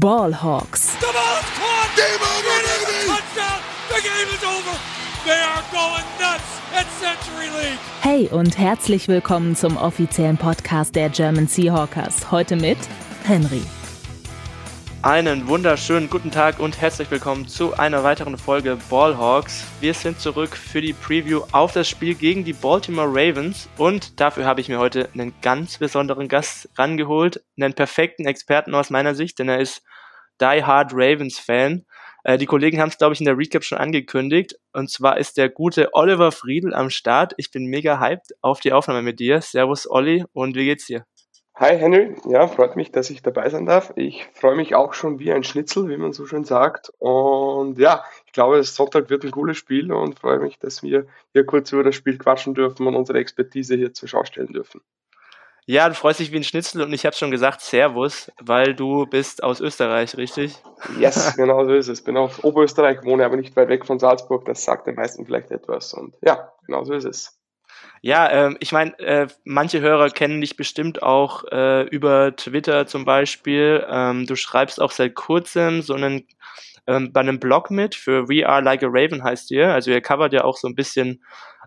Ballhawks. The ball's caught. Game over, baby. Touchdown. The game is over. They are going nuts at Century League. Hey und herzlich willkommen zum offiziellen Podcast der German Seahawkers. Heute mit Henry. Einen wunderschönen guten Tag und herzlich willkommen zu einer weiteren Folge Ballhawks. Wir sind zurück für die Preview auf das Spiel gegen die Baltimore Ravens und dafür habe ich mir heute einen ganz besonderen Gast rangeholt, einen perfekten Experten aus meiner Sicht, denn er ist Die Hard Ravens Fan. Äh, die Kollegen haben es, glaube ich, in der Recap schon angekündigt und zwar ist der gute Oliver Friedl am Start. Ich bin mega hyped auf die Aufnahme mit dir. Servus Olli und wie geht's dir? Hi Henry, ja, freut mich, dass ich dabei sein darf. Ich freue mich auch schon wie ein Schnitzel, wie man so schön sagt. Und ja, ich glaube, Sonntag wird ein cooles Spiel und freue mich, dass wir hier kurz über das Spiel quatschen dürfen und unsere Expertise hier zur Schau stellen dürfen. Ja, du freust dich wie ein Schnitzel und ich habe schon gesagt Servus, weil du bist aus Österreich, richtig? Yes, genau so ist es. Bin aus Oberösterreich, wohne aber nicht weit weg von Salzburg. Das sagt den meisten vielleicht etwas. Und ja, genau so ist es. Ja, ähm, ich meine, äh, manche Hörer kennen dich bestimmt auch äh, über Twitter zum Beispiel. Ähm, du schreibst auch seit kurzem so einen ähm, bei einem Blog mit für We Are Like a Raven heißt ihr. Also ihr covert ja auch so ein bisschen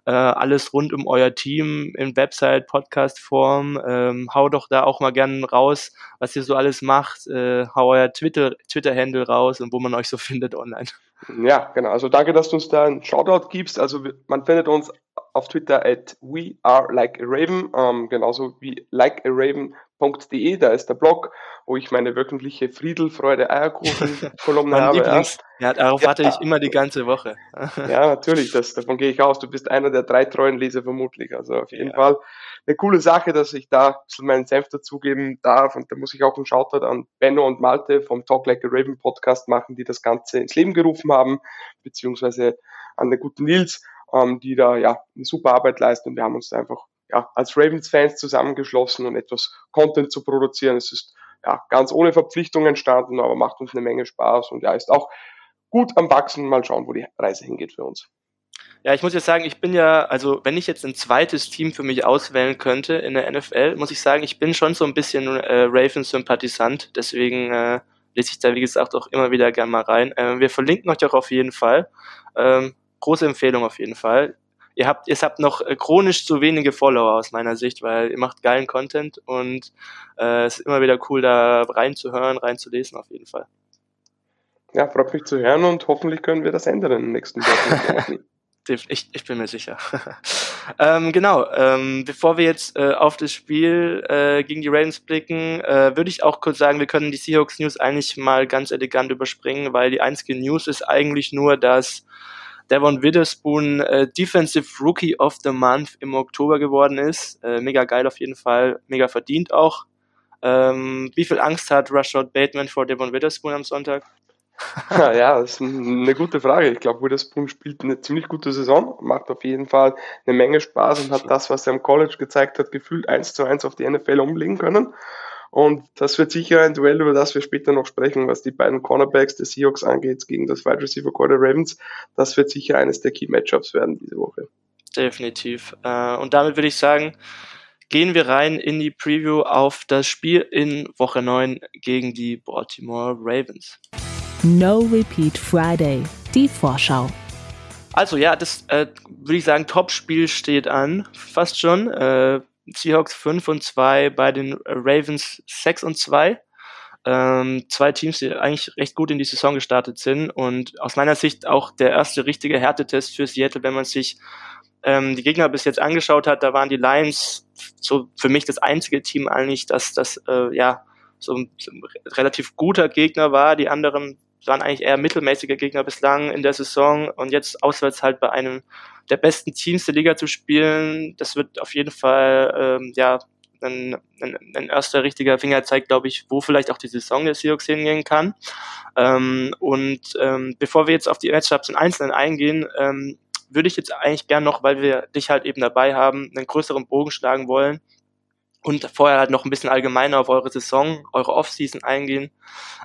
äh, alles rund um euer Team in Website, Podcast-Form. Ähm, hau doch da auch mal gerne raus, was ihr so alles macht. Äh, hau euer Twitter, Twitter-Handle raus und wo man euch so findet online. Ja, genau. Also danke, dass du uns da einen Shoutout gibst. Also man findet uns auf Twitter at we are like a raven, ähm, genauso wie likearaven.de, da ist der Blog, wo ich meine wöchentliche Friedelfreude Eierkuchen Kolumne habe. Lieblings, ja, darauf ja, warte ich immer die ganze Woche. ja, natürlich, das, davon gehe ich aus. Du bist einer der drei treuen Leser vermutlich. Also auf jeden ja. Fall eine coole Sache, dass ich da meinen Senf dazugeben darf. Und da muss ich auch einen Shoutout an Benno und Malte vom Talk Like a Raven Podcast machen, die das Ganze ins Leben gerufen haben, beziehungsweise an den guten Nils ähm, die da ja eine super Arbeit leisten und wir haben uns da einfach ja, als Ravens-Fans zusammengeschlossen und etwas Content zu produzieren. Es ist ja ganz ohne Verpflichtung entstanden, aber macht uns eine Menge Spaß und ja, ist auch gut am Wachsen. Mal schauen, wo die Reise hingeht für uns. Ja, ich muss jetzt sagen, ich bin ja, also wenn ich jetzt ein zweites Team für mich auswählen könnte in der NFL, muss ich sagen, ich bin schon so ein bisschen äh, Ravens-Sympathisant. Deswegen äh, lese ich da, wie gesagt, auch immer wieder gerne mal rein. Äh, wir verlinken euch auch auf jeden Fall. Ähm, große Empfehlung auf jeden Fall. Ihr habt, ihr habt noch äh, chronisch zu wenige Follower aus meiner Sicht, weil ihr macht geilen Content und äh, es ist immer wieder cool, da reinzuhören, reinzulesen auf jeden Fall. Ja, freut mich zu hören und hoffentlich können wir das ändern in den nächsten Wochen. ich, ich bin mir sicher. ähm, genau, ähm, bevor wir jetzt äh, auf das Spiel äh, gegen die Ravens blicken, äh, würde ich auch kurz sagen, wir können die Seahawks News eigentlich mal ganz elegant überspringen, weil die einzige News ist eigentlich nur, dass Devon Witherspoon äh, Defensive Rookie of the Month im Oktober geworden ist. Äh, mega geil auf jeden Fall, mega verdient auch. Ähm, wie viel Angst hat Rashad Bateman vor Devon Witherspoon am Sonntag? ja, das ist eine gute Frage. Ich glaube, Witherspoon spielt eine ziemlich gute Saison, macht auf jeden Fall eine Menge Spaß und hat das, was er im College gezeigt hat, gefühlt eins zu eins auf die NFL umlegen können. Und das wird sicher ein Duell, über das wir später noch sprechen, was die beiden Cornerbacks des Seahawks angeht, gegen das Wide Receiver Core der Ravens. Das wird sicher eines der Key Matchups werden diese Woche. Definitiv. Äh, und damit würde ich sagen, gehen wir rein in die Preview auf das Spiel in Woche 9 gegen die Baltimore Ravens. No Repeat Friday, die Vorschau. Also ja, das äh, würde ich sagen, Top-Spiel steht an, fast schon. Äh, Seahawks 5 und 2, bei den Ravens 6 und 2. Ähm, zwei Teams, die eigentlich recht gut in die Saison gestartet sind und aus meiner Sicht auch der erste richtige Härtetest für Seattle, wenn man sich ähm, die Gegner bis jetzt angeschaut hat, da waren die Lions so für mich das einzige Team eigentlich, dass das äh, ja so ein, so ein relativ guter Gegner war. Die anderen waren eigentlich eher mittelmäßige Gegner bislang in der Saison und jetzt auswärts halt bei einem der besten Teams der Liga zu spielen, das wird auf jeden Fall ähm, ja ein, ein, ein erster richtiger Fingerzeig, glaube ich, wo vielleicht auch die Saison der Seahawks hingehen kann. Ähm, und ähm, bevor wir jetzt auf die Matchups im Einzelnen eingehen, ähm, würde ich jetzt eigentlich gern noch, weil wir dich halt eben dabei haben, einen größeren Bogen schlagen wollen und vorher halt noch ein bisschen allgemeiner auf eure Saison, eure Offseason eingehen,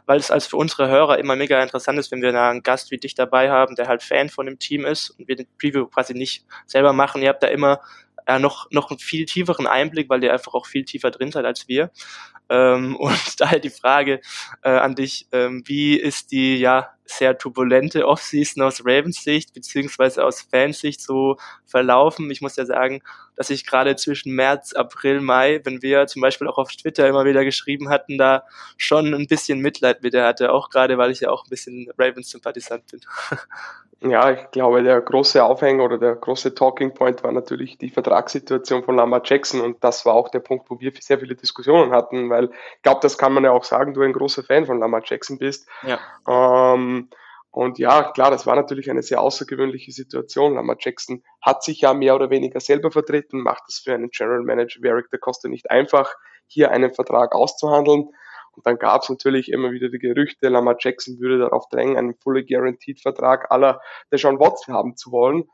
weil es als für unsere Hörer immer mega interessant ist, wenn wir da einen Gast wie dich dabei haben, der halt Fan von dem Team ist und wir den Preview quasi nicht selber machen. Ihr habt da immer äh, noch, noch einen viel tieferen Einblick, weil ihr einfach auch viel tiefer drin seid als wir. Ähm, und daher die Frage äh, an dich, ähm, wie ist die ja sehr turbulente Offseason aus Ravens Sicht beziehungsweise aus Fansicht so verlaufen? Ich muss ja sagen, dass ich gerade zwischen März, April, Mai, wenn wir zum Beispiel auch auf Twitter immer wieder geschrieben hatten, da schon ein bisschen Mitleid mit der hatte, auch gerade weil ich ja auch ein bisschen Ravens-Sympathisant bin. Ja, ich glaube, der große Aufhänger oder der große Talking Point war natürlich die Vertragssituation von Lamar Jackson und das war auch der Punkt, wo wir sehr viele Diskussionen hatten, weil ich glaube, das kann man ja auch sagen, du ein großer Fan von Lamar Jackson bist. Ja. Ähm, und ja, klar, das war natürlich eine sehr außergewöhnliche Situation. Lamar Jackson hat sich ja mehr oder weniger selber vertreten, macht es für einen General Manager wie Eric da Costa nicht einfach, hier einen Vertrag auszuhandeln. Und dann gab es natürlich immer wieder die Gerüchte, Lamar Jackson würde darauf drängen, einen fully guaranteed Vertrag aller Deshaun Watson haben zu wollen.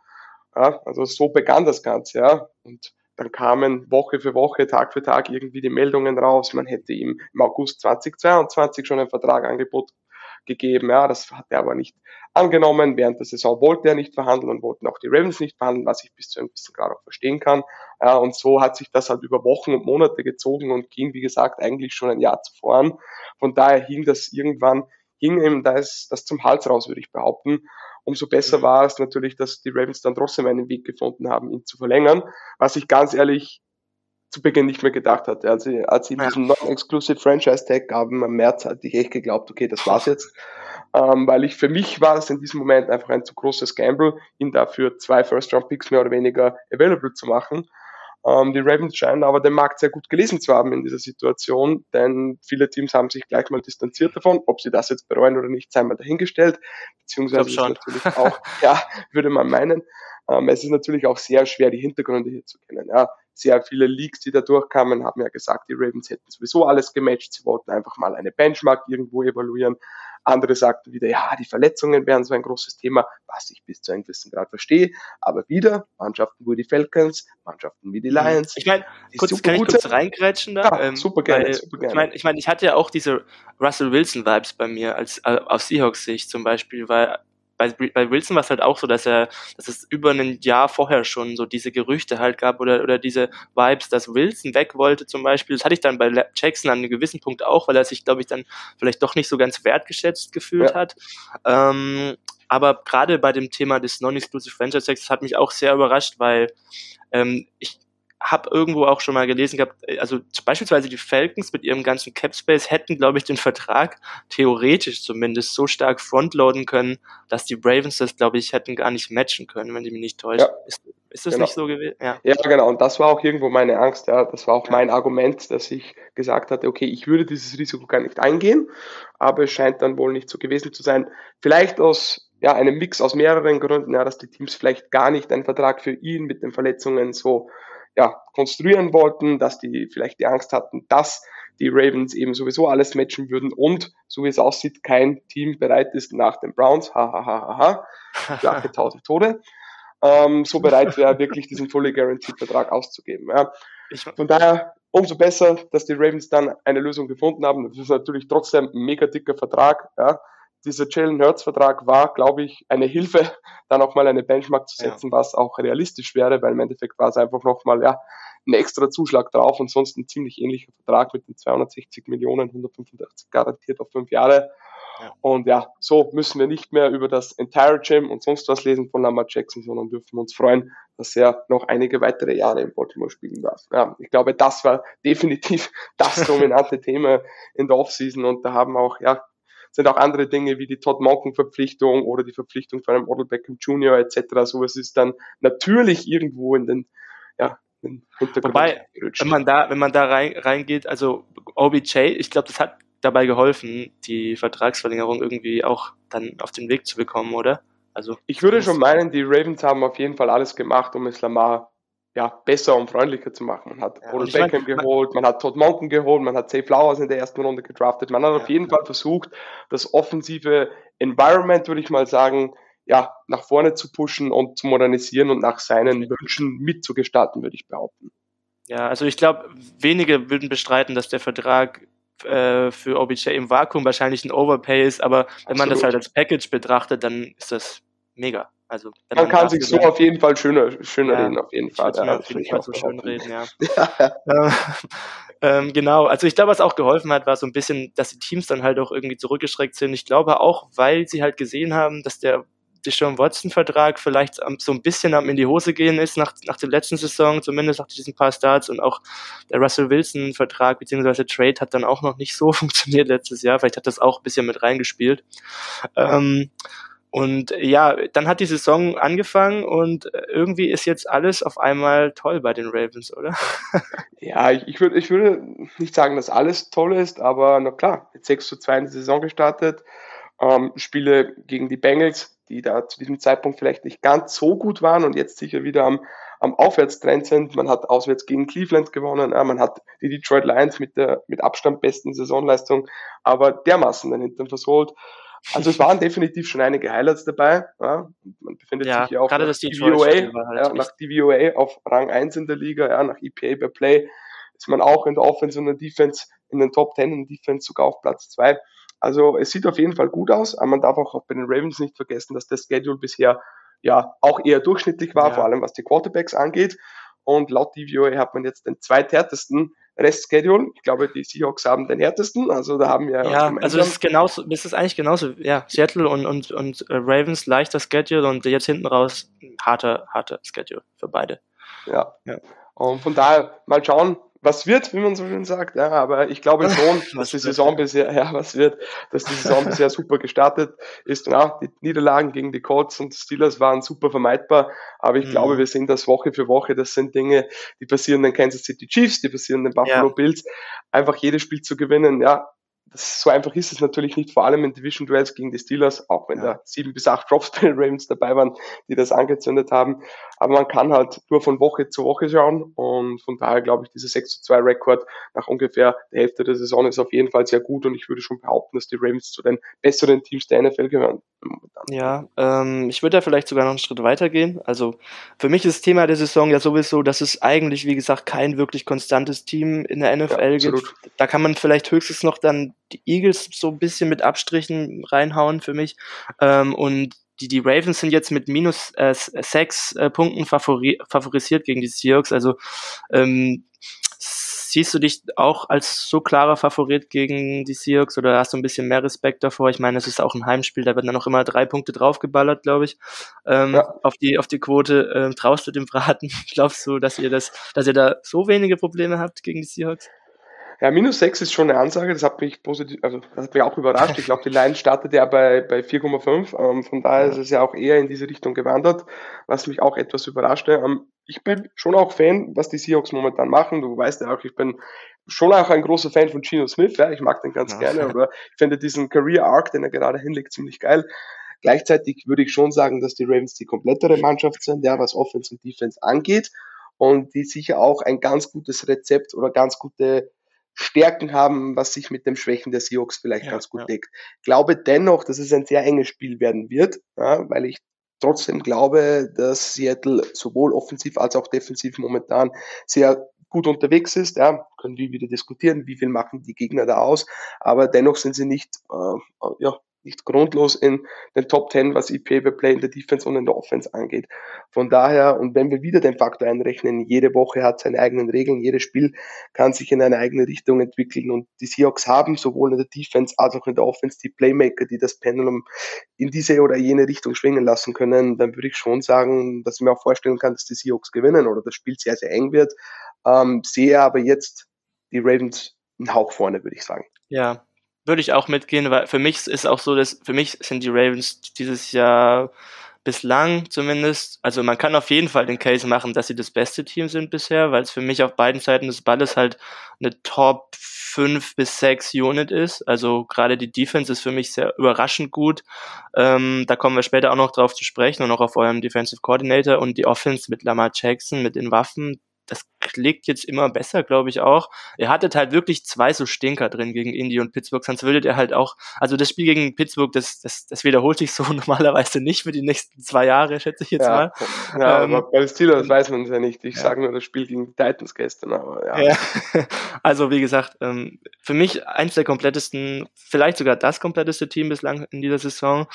Ja, also so begann das Ganze, ja. Und dann kamen Woche für Woche, Tag für Tag irgendwie die Meldungen raus, man hätte ihm im August 2022 schon ein Vertragangebot gegeben. Ja, das hat er aber nicht angenommen. Während der Saison wollte er nicht verhandeln und wollten auch die Ravens nicht verhandeln, was ich bis zu einem gewissen Grad auch verstehen kann. Ja, und so hat sich das halt über Wochen und Monate gezogen und ging, wie gesagt, eigentlich schon ein Jahr zuvor an. Von daher hing das irgendwann, hing ihm das, das zum Hals raus, würde ich behaupten. Umso besser war es natürlich, dass die Ravens dann trotzdem einen Weg gefunden haben, ihn zu verlängern, was ich ganz ehrlich zu Beginn nicht mehr gedacht hatte. Also als sie ja. diesen Non-Exclusive Franchise Tag gaben im März, hatte ich echt geglaubt, okay, das war's jetzt. Ähm, weil ich für mich war es in diesem Moment einfach ein zu großes Gamble, ihn dafür zwei First-Round-Picks mehr oder weniger available zu machen. Ähm, die Ravens scheinen aber den Markt sehr gut gelesen zu haben in dieser Situation, denn viele Teams haben sich gleich mal distanziert davon. Ob sie das jetzt bereuen oder nicht, sei mal dahingestellt. Beziehungsweise ist natürlich auch, ja, würde man meinen. Ähm, es ist natürlich auch sehr schwer, die Hintergründe hier zu kennen. Ja, sehr viele Leaks, die da durchkamen, haben ja gesagt, die Ravens hätten sowieso alles gematcht. Sie wollten einfach mal eine Benchmark irgendwo evaluieren. Andere sagten wieder, ja, die Verletzungen wären so ein großes Thema, was ich bis zu einem gewissen Grad verstehe. Aber wieder, Mannschaften wie die Falcons, Mannschaften wie die mhm. Lions. Ich meine, kurz, kann ich kurz reingrätschen da? Ja, ähm, super gerne, weil, super gerne. Ich meine, ich, mein, ich hatte ja auch diese Russell Wilson-Vibes bei mir als äh, aus Seahawks-Sicht zum Beispiel, weil bei, bei Wilson war es halt auch so, dass er, dass es über ein Jahr vorher schon so diese Gerüchte halt gab oder, oder diese Vibes, dass Wilson weg wollte zum Beispiel. Das hatte ich dann bei Jackson an einem gewissen Punkt auch, weil er sich, glaube ich, dann vielleicht doch nicht so ganz wertgeschätzt gefühlt ja. hat. Ähm, aber gerade bei dem Thema des Non-Exclusive Franchise Tags hat mich auch sehr überrascht, weil ähm, ich habe irgendwo auch schon mal gelesen gehabt, äh, also beispielsweise die Falcons mit ihrem ganzen Cap Space hätten, glaube ich, den Vertrag theoretisch zumindest so stark frontloaden können, dass die Ravens das, glaube ich, hätten gar nicht matchen können, wenn die mich nicht täuschen. Ja. Ist, ist das genau. nicht so gewesen? Ja. ja, genau. Und das war auch irgendwo meine Angst. Ja, das war auch mein Argument, dass ich gesagt hatte, okay, ich würde dieses Risiko gar nicht eingehen, aber es scheint dann wohl nicht so gewesen zu sein. Vielleicht aus ja, einem Mix aus mehreren Gründen, ja, dass die Teams vielleicht gar nicht einen Vertrag für ihn mit den Verletzungen so ja, konstruieren wollten, dass die vielleicht die Angst hatten, dass die Ravens eben sowieso alles matchen würden und, so wie es aussieht, kein Team bereit ist nach den Browns, ha, ha, ha, ha, ha, flache tausend Tode, ähm, so bereit wäre, wirklich diesen Fully Guaranteed Vertrag auszugeben. Ja. Von daher umso besser, dass die Ravens dann eine Lösung gefunden haben. Das ist natürlich trotzdem ein mega dicker Vertrag, ja dieser Jalen Hurts Vertrag war, glaube ich, eine Hilfe, da nochmal eine Benchmark zu setzen, ja. was auch realistisch wäre, weil im Endeffekt war es einfach nochmal, ja, ein extra Zuschlag drauf und sonst ein ziemlich ähnlicher Vertrag mit den 260 Millionen, 185 garantiert auf fünf Jahre. Ja. Und ja, so müssen wir nicht mehr über das Entire Gym und sonst was lesen von Lamar Jackson, sondern dürfen uns freuen, dass er noch einige weitere Jahre in Baltimore spielen darf. Ja, ich glaube, das war definitiv das dominante Thema in der Offseason und da haben auch, ja, sind auch andere Dinge wie die Todd Monken Verpflichtung oder die Verpflichtung von einem Odell Beckham Jr. etc. Sowas ist dann natürlich irgendwo in den, ja, in den Hintergrund Wobei, wenn man da, wenn man da rein, reingeht, also OBJ, ich glaube, das hat dabei geholfen, die Vertragsverlängerung irgendwie auch dann auf den Weg zu bekommen, oder? Also ich würde schon meinen, die Ravens haben auf jeden Fall alles gemacht, um es Lamar ja, besser und freundlicher zu machen. Man hat ja, Odell Beckham mein, geholt, man hat Todd Monken geholt, man hat Zay Flowers in der ersten Runde gedraftet. Man hat ja, auf jeden Fall versucht, das offensive Environment, würde ich mal sagen, ja, nach vorne zu pushen und zu modernisieren und nach seinen Wünschen mitzugestalten, würde ich behaupten. Ja, also ich glaube, wenige würden bestreiten, dass der Vertrag äh, für OBJ im Vakuum wahrscheinlich ein Overpay ist, aber wenn Absolut. man das halt als Package betrachtet, dann ist das mega. Also man, man kann sich so auf jeden Fall schöner, schöner ja, reden, auf jeden Fall. Ja, auf jeden Fall so schön reden, ja. ja. ähm, genau, also ich glaube, was auch geholfen hat, war so ein bisschen, dass die Teams dann halt auch irgendwie zurückgeschreckt sind. Ich glaube auch, weil sie halt gesehen haben, dass der Deshaun Watson-Vertrag vielleicht so ein bisschen am in die Hose gehen ist nach, nach der letzten Saison, zumindest nach diesen paar Starts und auch der Russell Wilson-Vertrag bzw. Trade hat dann auch noch nicht so funktioniert letztes Jahr. Vielleicht hat das auch ein bisschen mit reingespielt. Ähm, und ja, dann hat die Saison angefangen und irgendwie ist jetzt alles auf einmal toll bei den Ravens, oder? ja, ich, ich, würde, ich würde nicht sagen, dass alles toll ist, aber na klar, jetzt 6 zu 2 in die Saison gestartet. Ähm, Spiele gegen die Bengals, die da zu diesem Zeitpunkt vielleicht nicht ganz so gut waren und jetzt sicher wieder am, am Aufwärtstrend sind. Man hat auswärts gegen Cleveland gewonnen, ja, man hat die Detroit Lions mit der mit Abstand besten Saisonleistung, aber dermaßen den Hintern versohlt. Also es waren definitiv schon einige Highlights dabei. Ja. Man befindet ja, sich ja auch nach DVOA, halt ja, nach DVOA auf Rang 1 in der Liga, ja, nach EPA per Play ist man auch in der Offense und der Defense in den Top 10 in der Defense sogar auf Platz 2. Also es sieht auf jeden Fall gut aus, aber man darf auch bei den Ravens nicht vergessen, dass der Schedule bisher ja auch eher durchschnittlich war, ja. vor allem was die Quarterbacks angeht. Und laut DVOA hat man jetzt den zweithärtesten Restschedule. Ich glaube, die Seahawks haben den härtesten. Also da haben wir ja, also das ist genauso, das ist eigentlich genauso. Ja, Seattle und und und äh, Ravens leichter Schedule und jetzt hinten raus harter harter Schedule für beide. Ja. ja. Und von daher mal schauen, was wird, wie man so schön sagt, ja, aber ich glaube schon, dass die Saison bisher, ja, was wird, dass die Saison bisher super gestartet ist. Ja, die Niederlagen gegen die Colts und Steelers waren super vermeidbar, aber ich mhm. glaube, wir sehen das Woche für Woche. Das sind Dinge, die passieren den Kansas City Chiefs, die passieren den Buffalo ja. Bills. Einfach jedes Spiel zu gewinnen, ja, das, so einfach ist es natürlich nicht, vor allem in Division Duels gegen die Steelers, auch wenn ja. da sieben bis acht Drops bei den Ravens dabei waren, die das angezündet haben. Aber man kann halt nur von Woche zu Woche schauen und von daher glaube ich, dieser 6 zu 2 Rekord nach ungefähr der Hälfte der Saison ist auf jeden Fall sehr gut und ich würde schon behaupten, dass die Ravens zu den besseren Teams der NFL gehören. Ja, ähm, ich würde da vielleicht sogar noch einen Schritt weiter gehen. Also für mich ist das Thema der Saison ja sowieso, dass es eigentlich, wie gesagt, kein wirklich konstantes Team in der NFL ja, gibt. Da kann man vielleicht höchstens noch dann die Eagles so ein bisschen mit Abstrichen reinhauen für mich. Ähm, und die, die Ravens sind jetzt mit minus äh, sechs äh, Punkten favori favorisiert gegen die Seahawks. Also ähm, siehst du dich auch als so klarer Favorit gegen die Seahawks oder hast du ein bisschen mehr Respekt davor? Ich meine, es ist auch ein Heimspiel, da werden dann noch immer drei Punkte draufgeballert, glaube ich, ähm, ja. auf die auf die Quote. Ähm, traust du dem Braten? Glaubst du, dass ihr das, dass ihr da so wenige Probleme habt gegen die Seahawks? Ja, minus 6 ist schon eine Ansage, das hat mich positiv, also das hat mich auch überrascht. Ich glaube, die Line startet ja bei, bei 4,5. Ähm, von daher ist es ja auch eher in diese Richtung gewandert, was mich auch etwas überraschte. Ähm, ich bin schon auch Fan, was die Seahawks momentan machen. Du weißt ja auch, ich bin schon auch ein großer Fan von Geno Smith, ja, ich mag den ganz ja. gerne, aber ich finde diesen Career Arc, den er gerade hinlegt, ziemlich geil. Gleichzeitig würde ich schon sagen, dass die Ravens die komplettere Mannschaft sind, ja, was Offense und Defense angeht und die sicher auch ein ganz gutes Rezept oder ganz gute Stärken haben, was sich mit dem Schwächen der Seahawks vielleicht ja, ganz gut ja. deckt. Glaube dennoch, dass es ein sehr enges Spiel werden wird, ja, weil ich trotzdem glaube, dass Seattle sowohl offensiv als auch defensiv momentan sehr gut unterwegs ist. Ja, können wir wieder diskutieren, wie viel machen die Gegner da aus, aber dennoch sind sie nicht äh, ja, nicht grundlos in den Top 10, was EPA per Play in der Defense und in der Offense angeht. Von daher, und wenn wir wieder den Faktor einrechnen, jede Woche hat seine eigenen Regeln, jedes Spiel kann sich in eine eigene Richtung entwickeln und die Seahawks haben sowohl in der Defense als auch in der Offense die Playmaker, die das Pendulum in diese oder jene Richtung schwingen lassen können, dann würde ich schon sagen, dass ich mir auch vorstellen kann, dass die Seahawks gewinnen oder das Spiel sehr, sehr eng wird. Ähm, sehe aber jetzt die Ravens einen Hauch vorne, würde ich sagen. Ja, würde ich auch mitgehen, weil für mich ist auch so, dass für mich sind die Ravens dieses Jahr bislang zumindest, also man kann auf jeden Fall den Case machen, dass sie das beste Team sind bisher, weil es für mich auf beiden Seiten des Balles halt eine Top 5 bis 6 Unit ist. Also gerade die Defense ist für mich sehr überraschend gut. Ähm, da kommen wir später auch noch drauf zu sprechen und auch auf eurem Defensive Coordinator und die Offense mit Lamar Jackson, mit den Waffen, das klickt jetzt immer besser, glaube ich auch. Er hatte halt wirklich zwei so Stinker drin gegen Indy und Pittsburgh, sonst würde er halt auch, also das Spiel gegen Pittsburgh, das, das, das wiederholt sich so normalerweise nicht für die nächsten zwei Jahre, schätze ich jetzt ja. mal. Ja, ähm, aber bei den Steelers weiß man es ja nicht. Ich ja. sage nur das Spiel gegen die Titans gestern, aber ja. ja. Also wie gesagt, ähm, für mich eins der komplettesten, vielleicht sogar das kompletteste Team bislang in dieser Saison.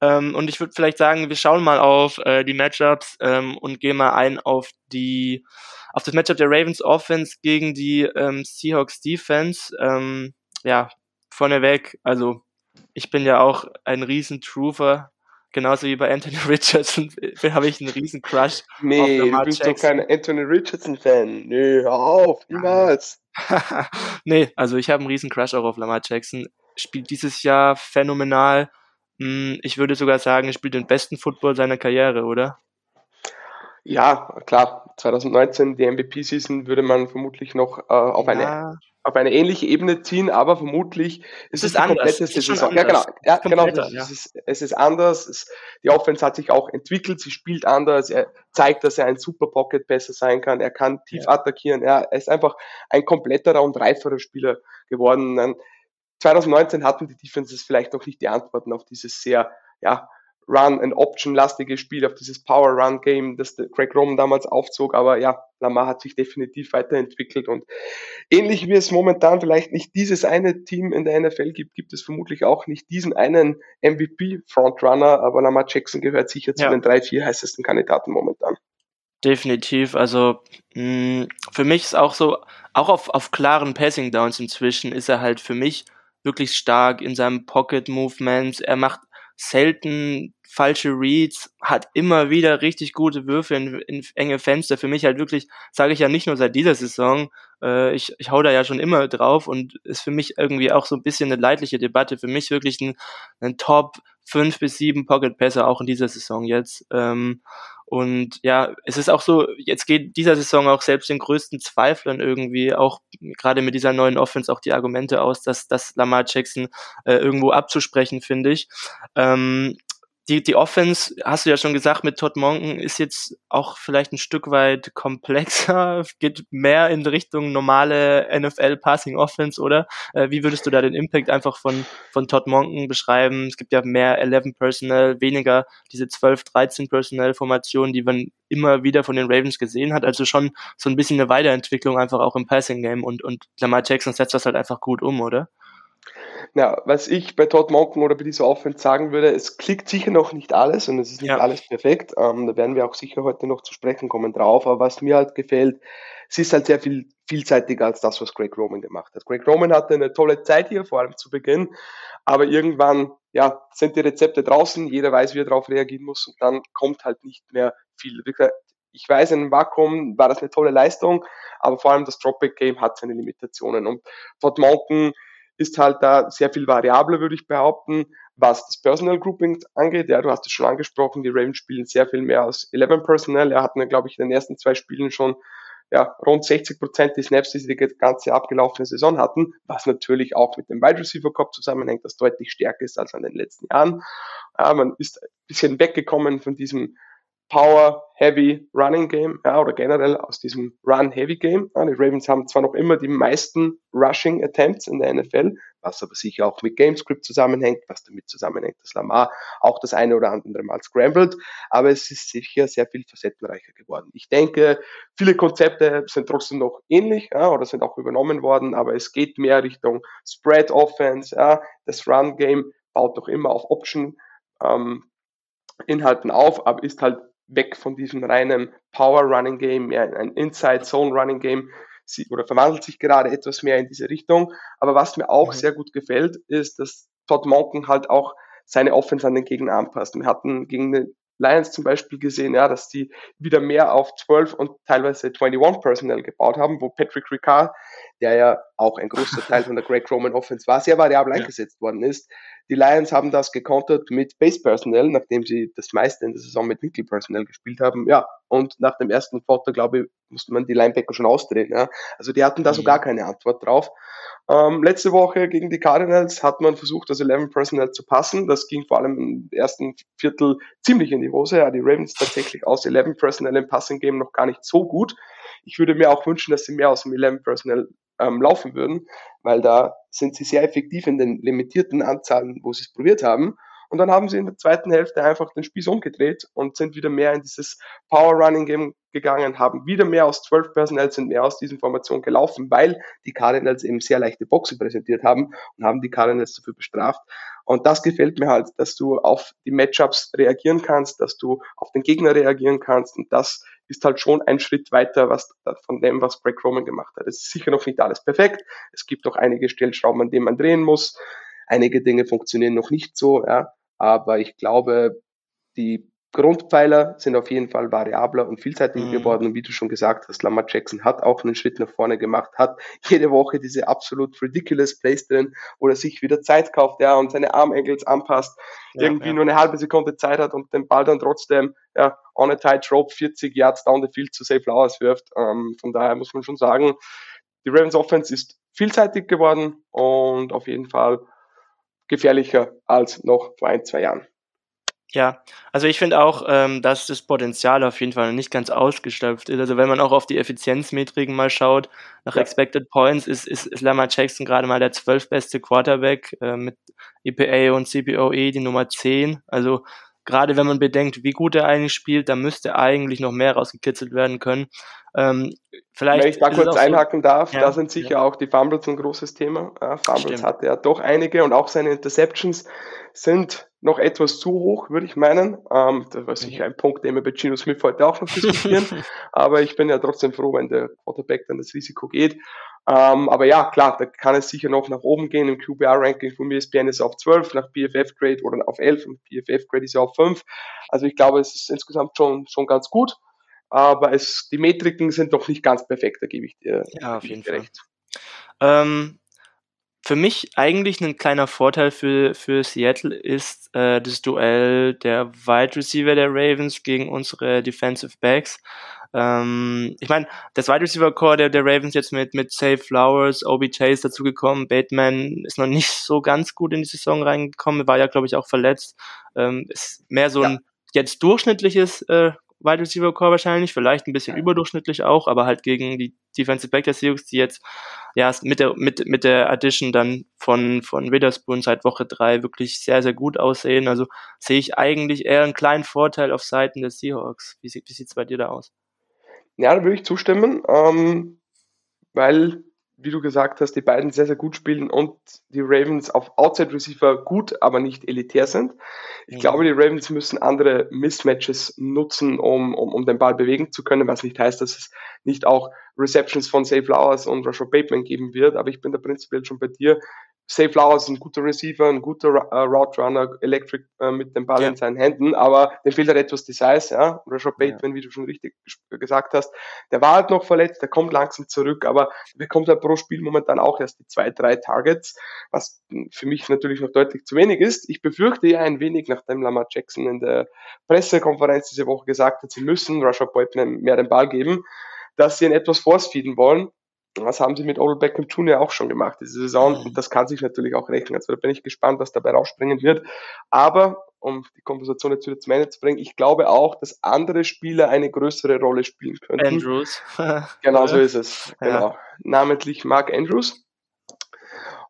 Ähm, und ich würde vielleicht sagen, wir schauen mal auf äh, die Matchups ähm, und gehen mal ein auf die auf das Matchup der Ravens Offense gegen die ähm, Seahawks Defense. Ähm, ja, vorneweg, also ich bin ja auch ein riesen Truther genauso wie bei Anthony Richardson habe ich einen riesen Crush. Nee, du bist doch kein Anthony Richardson-Fan. Nee, hör auf, niemals. nee, also ich habe einen riesen Crush auch auf Lamar Jackson. Spielt dieses Jahr phänomenal. Hm, ich würde sogar sagen, er spielt den besten Football seiner Karriere, oder? Ja, klar. 2019, die MVP-Season, würde man vermutlich noch äh, auf ja. eine auf eine ähnliche Ebene ziehen, aber vermutlich ist es, ist die komplette Saison. Ja, genau. Ja, genau. Ja. Es, ist, es ist anders. Es, die Offense hat sich auch entwickelt. Sie spielt anders. Er zeigt, dass er ein Super Pocket besser sein kann. Er kann tief ja. attackieren. Er ist einfach ein kompletterer und reiferer Spieler geworden. 2019 hatten die Defenses vielleicht noch nicht die Antworten auf dieses sehr, ja, Run, ein Option-lastige Spiel, auf dieses Power-Run-Game, das Craig Roman damals aufzog. Aber ja, Lamar hat sich definitiv weiterentwickelt und ähnlich wie es momentan vielleicht nicht dieses eine Team in der NFL gibt, gibt es vermutlich auch nicht diesen einen MVP-Frontrunner, aber Lamar Jackson gehört sicher zu ja. den drei, vier heißesten Kandidaten momentan. Definitiv. Also mh, für mich ist auch so, auch auf, auf klaren Passing Downs inzwischen ist er halt für mich wirklich stark in seinem Pocket Movement. Er macht selten falsche Reads, hat immer wieder richtig gute Würfe in, in enge Fenster. Für mich halt wirklich, sage ich ja nicht nur seit dieser Saison, äh, ich, ich hau da ja schon immer drauf und ist für mich irgendwie auch so ein bisschen eine leidliche Debatte. Für mich wirklich ein, ein Top fünf bis sieben Pocket Pässe auch in dieser Saison jetzt. Ähm, und ja, es ist auch so, jetzt geht dieser Saison auch selbst den größten Zweiflern irgendwie, auch gerade mit dieser neuen Offense, auch die Argumente aus, dass, dass Lamar Jackson äh, irgendwo abzusprechen, finde ich. Ähm, die, die Offense, hast du ja schon gesagt, mit Todd Monken ist jetzt auch vielleicht ein Stück weit komplexer, geht mehr in Richtung normale NFL Passing Offense, oder? Äh, wie würdest du da den Impact einfach von, von Todd Monken beschreiben? Es gibt ja mehr 11 Personnel, weniger diese 12, 13 Personnel Formationen, die man immer wieder von den Ravens gesehen hat. Also schon so ein bisschen eine Weiterentwicklung einfach auch im Passing Game und, und Lamar Jackson setzt das halt einfach gut um, oder? Ja, was ich bei Todd Monken oder bei dieser Offense sagen würde, es klickt sicher noch nicht alles und es ist nicht ja. alles perfekt. Ähm, da werden wir auch sicher heute noch zu sprechen kommen drauf. Aber was mir halt gefällt, es ist halt sehr viel vielseitiger als das, was Greg Roman gemacht hat. Greg Roman hatte eine tolle Zeit hier, vor allem zu Beginn, aber irgendwann, ja, sind die Rezepte draußen, jeder weiß, wie er darauf reagieren muss und dann kommt halt nicht mehr viel. Ich weiß, in einem Vakuum war das eine tolle Leistung, aber vor allem das Dropback-Game hat seine Limitationen und Todd Monken ist halt da sehr viel variabler, würde ich behaupten, was das Personal Grouping angeht. Ja, du hast es schon angesprochen, die Ravens spielen sehr viel mehr aus 11 Personnel. Er hat, glaube ich, in den ersten zwei Spielen schon ja, rund 60 Prozent die Snaps, die sie die ganze abgelaufene Saison hatten, was natürlich auch mit dem Wide Receiver Cup zusammenhängt, das deutlich stärker ist als an den letzten Jahren. Ja, man ist ein bisschen weggekommen von diesem Power-Heavy Running Game, ja, oder generell aus diesem Run-Heavy Game. Ja, die Ravens haben zwar noch immer die meisten Rushing Attempts in der NFL, was aber sicher auch mit Gamescript zusammenhängt, was damit zusammenhängt, dass Lamar auch das eine oder andere Mal scrambled, aber es ist sicher sehr viel facettenreicher geworden. Ich denke, viele Konzepte sind trotzdem noch ähnlich, ja, oder sind auch übernommen worden, aber es geht mehr Richtung Spread Offense, ja, das Run Game baut noch immer auf Option ähm, Inhalten auf, aber ist halt weg von diesem reinen Power Running Game, mehr in ein Inside Zone Running Game oder verwandelt sich gerade etwas mehr in diese Richtung. Aber was mir auch mhm. sehr gut gefällt, ist, dass Todd Monken halt auch seine Offense an den Gegner anpasst. Wir hatten gegen den Lions zum Beispiel gesehen, ja, dass die wieder mehr auf 12 und teilweise 21 Personnel gebaut haben, wo Patrick Ricard, der ja auch ein großer Teil von der Greg Roman Offense war, sehr variabel ja. eingesetzt worden ist. Die Lions haben das gekontert mit Base Personnel, nachdem sie das meiste in der Saison mit Nickel Personnel gespielt haben. Ja, und nach dem ersten Foto, glaube ich, musste man die Linebacker schon ausdrehen. Ja. Also die hatten da so mhm. gar keine Antwort drauf. Ähm, letzte Woche gegen die Cardinals hat man versucht, das 11 Personnel zu passen. Das ging vor allem im ersten Viertel ziemlich in die Hose. Ja, die Ravens tatsächlich aus 11 Personnel im Passing Game noch gar nicht so gut. Ich würde mir auch wünschen, dass sie mehr aus dem 11 Personal ähm, laufen würden, weil da sind sie sehr effektiv in den limitierten Anzahlen, wo sie es probiert haben. Und dann haben sie in der zweiten Hälfte einfach den Spieß umgedreht und sind wieder mehr in dieses Power Running Game gegangen, haben wieder mehr aus 12 Personal, sind mehr aus diesen Formationen gelaufen, weil die Cardinals eben sehr leichte Boxen präsentiert haben und haben die Cardinals dafür bestraft. Und das gefällt mir halt, dass du auf die Matchups reagieren kannst, dass du auf den Gegner reagieren kannst und das ist halt schon ein Schritt weiter was von dem, was Greg Roman gemacht hat. Es ist sicher noch nicht alles perfekt. Es gibt noch einige Stellschrauben, an denen man drehen muss. Einige Dinge funktionieren noch nicht so, ja. Aber ich glaube, die Grundpfeiler sind auf jeden Fall variabler und vielseitiger mhm. geworden. Und wie du schon gesagt hast, Lamar Jackson hat auch einen Schritt nach vorne gemacht, hat jede Woche diese absolut ridiculous Plays drin, wo er sich wieder Zeit kauft, ja, und seine Armangles anpasst, ja, irgendwie ja. nur eine halbe Sekunde Zeit hat und den Ball dann trotzdem, ja, on a tight rope 40 Yards down the field zu Safe Flowers wirft. Ähm, von daher muss man schon sagen, die Ravens Offense ist vielseitig geworden und auf jeden Fall gefährlicher als noch vor ein, zwei Jahren. Ja, also ich finde auch, ähm, dass das Potenzial auf jeden Fall nicht ganz ausgeschöpft ist. Also wenn man auch auf die Effizienzmetriken mal schaut, nach ja. Expected Points ist, ist, ist Lamar Jackson gerade mal der zwölfbeste Quarterback äh, mit EPA und CPOE die Nummer 10. Also gerade wenn man bedenkt, wie gut er eigentlich spielt, da müsste eigentlich noch mehr rausgekitzelt werden können. Ähm, vielleicht Wenn ich da kurz einhaken so, darf, ja, da sind sicher ja. auch die Fumbles ein großes Thema. Fumbles Stimmt. hatte er doch einige und auch seine Interceptions sind noch etwas zu hoch, würde ich meinen. Ähm, das war sicher ein Punkt, den wir bei Gino Smith heute auch noch diskutieren. aber ich bin ja trotzdem froh, wenn der Quarterback dann das Risiko geht. Ähm, aber ja, klar, da kann es sicher noch nach oben gehen. Im QBR-Ranking von mir ist ESPN ist auf 12, nach PFF-Grade oder auf 11 und PFF-Grade ist ja auf 5. Also ich glaube, es ist insgesamt schon, schon ganz gut aber es, die Metriken sind doch nicht ganz perfekt, da gebe ich dir, ja, auf jeden Fall. recht. Ähm, für mich eigentlich ein kleiner Vorteil für, für Seattle ist äh, das Duell der Wide Receiver der Ravens gegen unsere Defensive Backs. Ähm, ich meine, das Wide Receiver Core der, der Ravens jetzt mit, mit Safe Flowers, OBJ ist dazugekommen, Bateman ist noch nicht so ganz gut in die Saison reingekommen, war ja, glaube ich, auch verletzt. Ähm, ist mehr so ein jetzt durchschnittliches äh, Wide Receiver Core wahrscheinlich, vielleicht ein bisschen überdurchschnittlich auch, aber halt gegen die Defensive Back der Seahawks, die jetzt ja mit der mit mit der Addition dann von von Witherspoon seit Woche drei wirklich sehr sehr gut aussehen. Also sehe ich eigentlich eher einen kleinen Vorteil auf Seiten der Seahawks. Wie, wie sieht's bei dir da aus? Ja, da würde ich zustimmen, ähm, weil wie du gesagt hast, die beiden sehr, sehr gut spielen und die Ravens auf Outside Receiver gut, aber nicht elitär sind. Ich mhm. glaube, die Ravens müssen andere Mismatches nutzen, um, um, um den Ball bewegen zu können, was nicht heißt, dass es nicht auch Receptions von Safe Flowers und Rashad Bateman geben wird, aber ich bin da prinzipiell schon bei dir. Safe Flowers ist ein guter Receiver, ein guter uh, Route Runner, Electric uh, mit dem Ball ja. in seinen Händen, aber dem fehlt halt etwas die Size, ja. Rashad Bateman, ja. wie du schon richtig gesagt hast, der war halt noch verletzt, der kommt langsam zurück, aber bekommt halt pro Spiel momentan auch erst die zwei, drei Targets, was für mich natürlich noch deutlich zu wenig ist. Ich befürchte ja ein wenig, nachdem Lamar Jackson in der Pressekonferenz diese Woche gesagt hat, sie müssen Rashad Bateman mehr den Ball geben, dass sie ihn etwas force feeden wollen das haben sie mit Odell Beckham Jr. auch schon gemacht diese Saison und das kann sich natürlich auch rechnen. Also da bin ich gespannt, was dabei rausspringen wird. Aber um die Konversation jetzt wieder zum Ende zu bringen, ich glaube auch, dass andere Spieler eine größere Rolle spielen könnten. Andrews. genau so ist es. Genau. Ja. Namentlich Mark Andrews.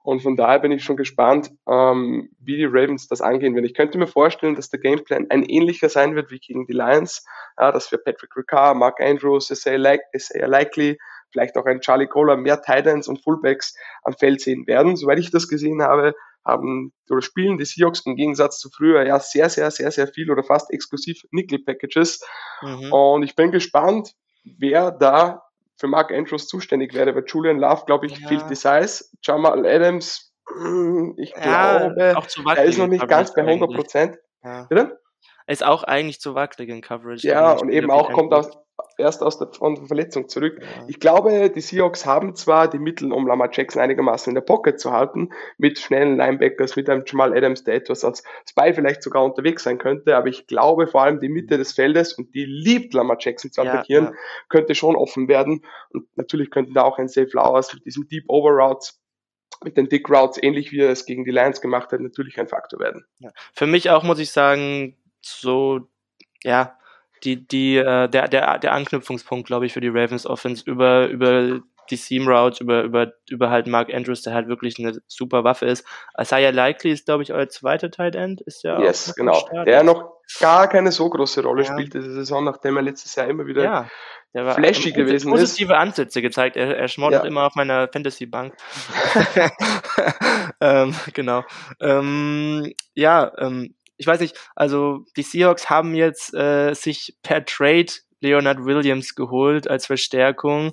Und von daher bin ich schon gespannt, ähm, wie die Ravens das angehen werden. Ich könnte mir vorstellen, dass der Gameplan ein ähnlicher sein wird wie gegen die Lions, ja, dass wir Patrick Ricard, Mark Andrews, Isaiah Likely, vielleicht auch ein Charlie Kohler mehr Titans und Fullbacks am Feld sehen werden. Soweit ich das gesehen habe, haben oder spielen die Seahawks im Gegensatz zu früher ja sehr, sehr, sehr, sehr viel oder fast exklusiv Nickel-Packages. Mhm. Und ich bin gespannt, wer da für Mark Andrews zuständig wäre. Bei Julian Love, glaube ich, ja. fehlt die Size. Jamal Adams, hm, ich ja, glaube, er ist noch nicht ganz bei 100 Prozent. Ja. Bitte? Ist auch eigentlich zu wackelig in Coverage. Ja, und eben auch kommt aus, erst aus der, von der Verletzung zurück. Ja. Ich glaube, die Seahawks haben zwar die Mittel, um Lamar Jackson einigermaßen in der Pocket zu halten, mit schnellen Linebackers, mit einem Jamal Adams, der etwas als Spy vielleicht sogar unterwegs sein könnte, aber ich glaube vor allem die Mitte des Feldes und die liebt Lamar Jackson zu attackieren, ja, ja. könnte schon offen werden und natürlich könnten da auch ein Safe Flowers mit diesem Deep Over Routes mit den Dick Routes, ähnlich wie er es gegen die Lions gemacht hat, natürlich ein Faktor werden. Für mich auch, muss ich sagen, so, ja, die, die, äh, der, der, der Anknüpfungspunkt, glaube ich, für die Ravens Offense über, über die Seam Route, über, über, über halt Mark Andrews, der halt wirklich eine super Waffe ist. Isaiah Likely ist, glaube ich, euer zweiter Tight End, ist ja Yes, genau. Der noch gar keine so große Rolle ja. spielt diese Saison, nachdem er letztes Jahr immer wieder ja. Der war flashy gewesen positive ist. Positive Ansätze gezeigt. Er, er schmordert ja. immer auf meiner Fantasy-Bank. ähm, genau. Ähm, ja, ähm, ich weiß nicht, also die Seahawks haben jetzt äh, sich per Trade Leonard Williams geholt als Verstärkung,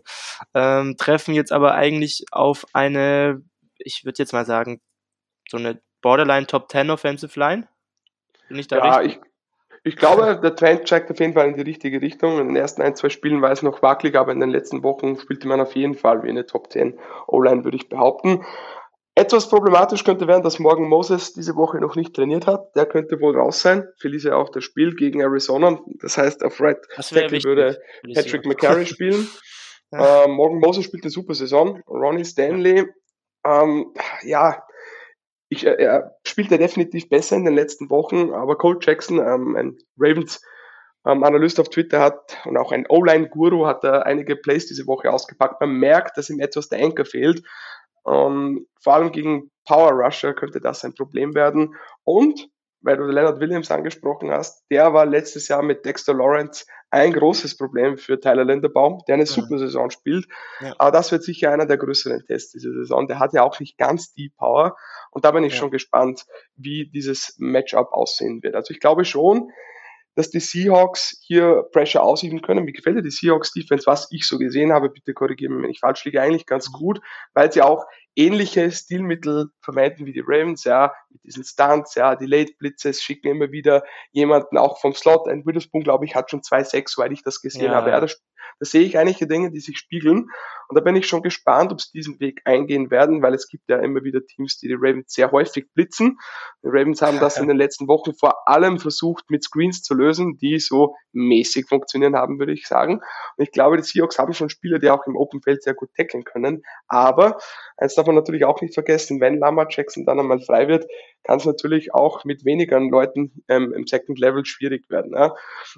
ähm, treffen jetzt aber eigentlich auf eine, ich würde jetzt mal sagen, so eine Borderline Top 10 Offensive Line. Bin ich da ja, richtig? Ich, ich glaube, der Trend zeigt auf jeden Fall in die richtige Richtung. In den ersten ein, zwei Spielen war es noch wackelig, aber in den letzten Wochen spielte man auf jeden Fall wie eine Top 10 O-Line, würde ich behaupten. Etwas problematisch könnte werden, dass Morgan Moses diese Woche noch nicht trainiert hat. Der könnte wohl raus sein. Felice auch das Spiel gegen Arizona. Das heißt, auf Right Tackle würde Patrick McCarry spielen. ja. ähm, Morgan Moses spielt eine super Saison. Ronnie Stanley, ähm, ja, ich, äh, er spielte definitiv besser in den letzten Wochen, aber Cole Jackson, ähm, ein Ravens ähm, Analyst auf Twitter hat und auch ein O-Line-Guru hat da einige Plays diese Woche ausgepackt. Man merkt, dass ihm etwas der Anker fehlt. Ähm, vor allem gegen Power Rusher könnte das ein Problem werden. Und, weil du Leonard Williams angesprochen hast, der war letztes Jahr mit Dexter Lawrence ein großes Problem für Tyler Linderbaum, der eine ja. super Saison spielt. Ja. Aber das wird sicher einer der größeren Tests diese Saison. Der hat ja auch nicht ganz die Power. Und da bin ich ja. schon gespannt, wie dieses Matchup aussehen wird. Also ich glaube schon, dass die Seahawks hier Pressure ausüben können. Mir gefällt ja die Seahawks Defense, was ich so gesehen habe, bitte korrigiere mich, wenn ich falsch liege, eigentlich ganz gut, weil sie auch ähnliche Stilmittel verwenden wie die Ravens, ja, mit diesen Stunts, ja, die Late Blitzes schicken immer wieder jemanden auch vom Slot. Ein Witherspoon, glaube ich, hat schon zwei Sechs, soweit ich das gesehen ja, habe. Ja, das da sehe ich einige Dinge, die sich spiegeln. Und da bin ich schon gespannt, ob sie diesen Weg eingehen werden, weil es gibt ja immer wieder Teams, die die Ravens sehr häufig blitzen. Die Ravens haben das in den letzten Wochen vor allem versucht, mit Screens zu lösen, die so mäßig funktionieren haben, würde ich sagen. Und ich glaube, die Seahawks haben schon Spieler, die auch im Open Feld sehr gut tackeln können. Aber eins darf man natürlich auch nicht vergessen, wenn Lamar Jackson dann einmal frei wird, kann es natürlich auch mit weniger Leuten ähm, im Second Level schwierig werden. Ja.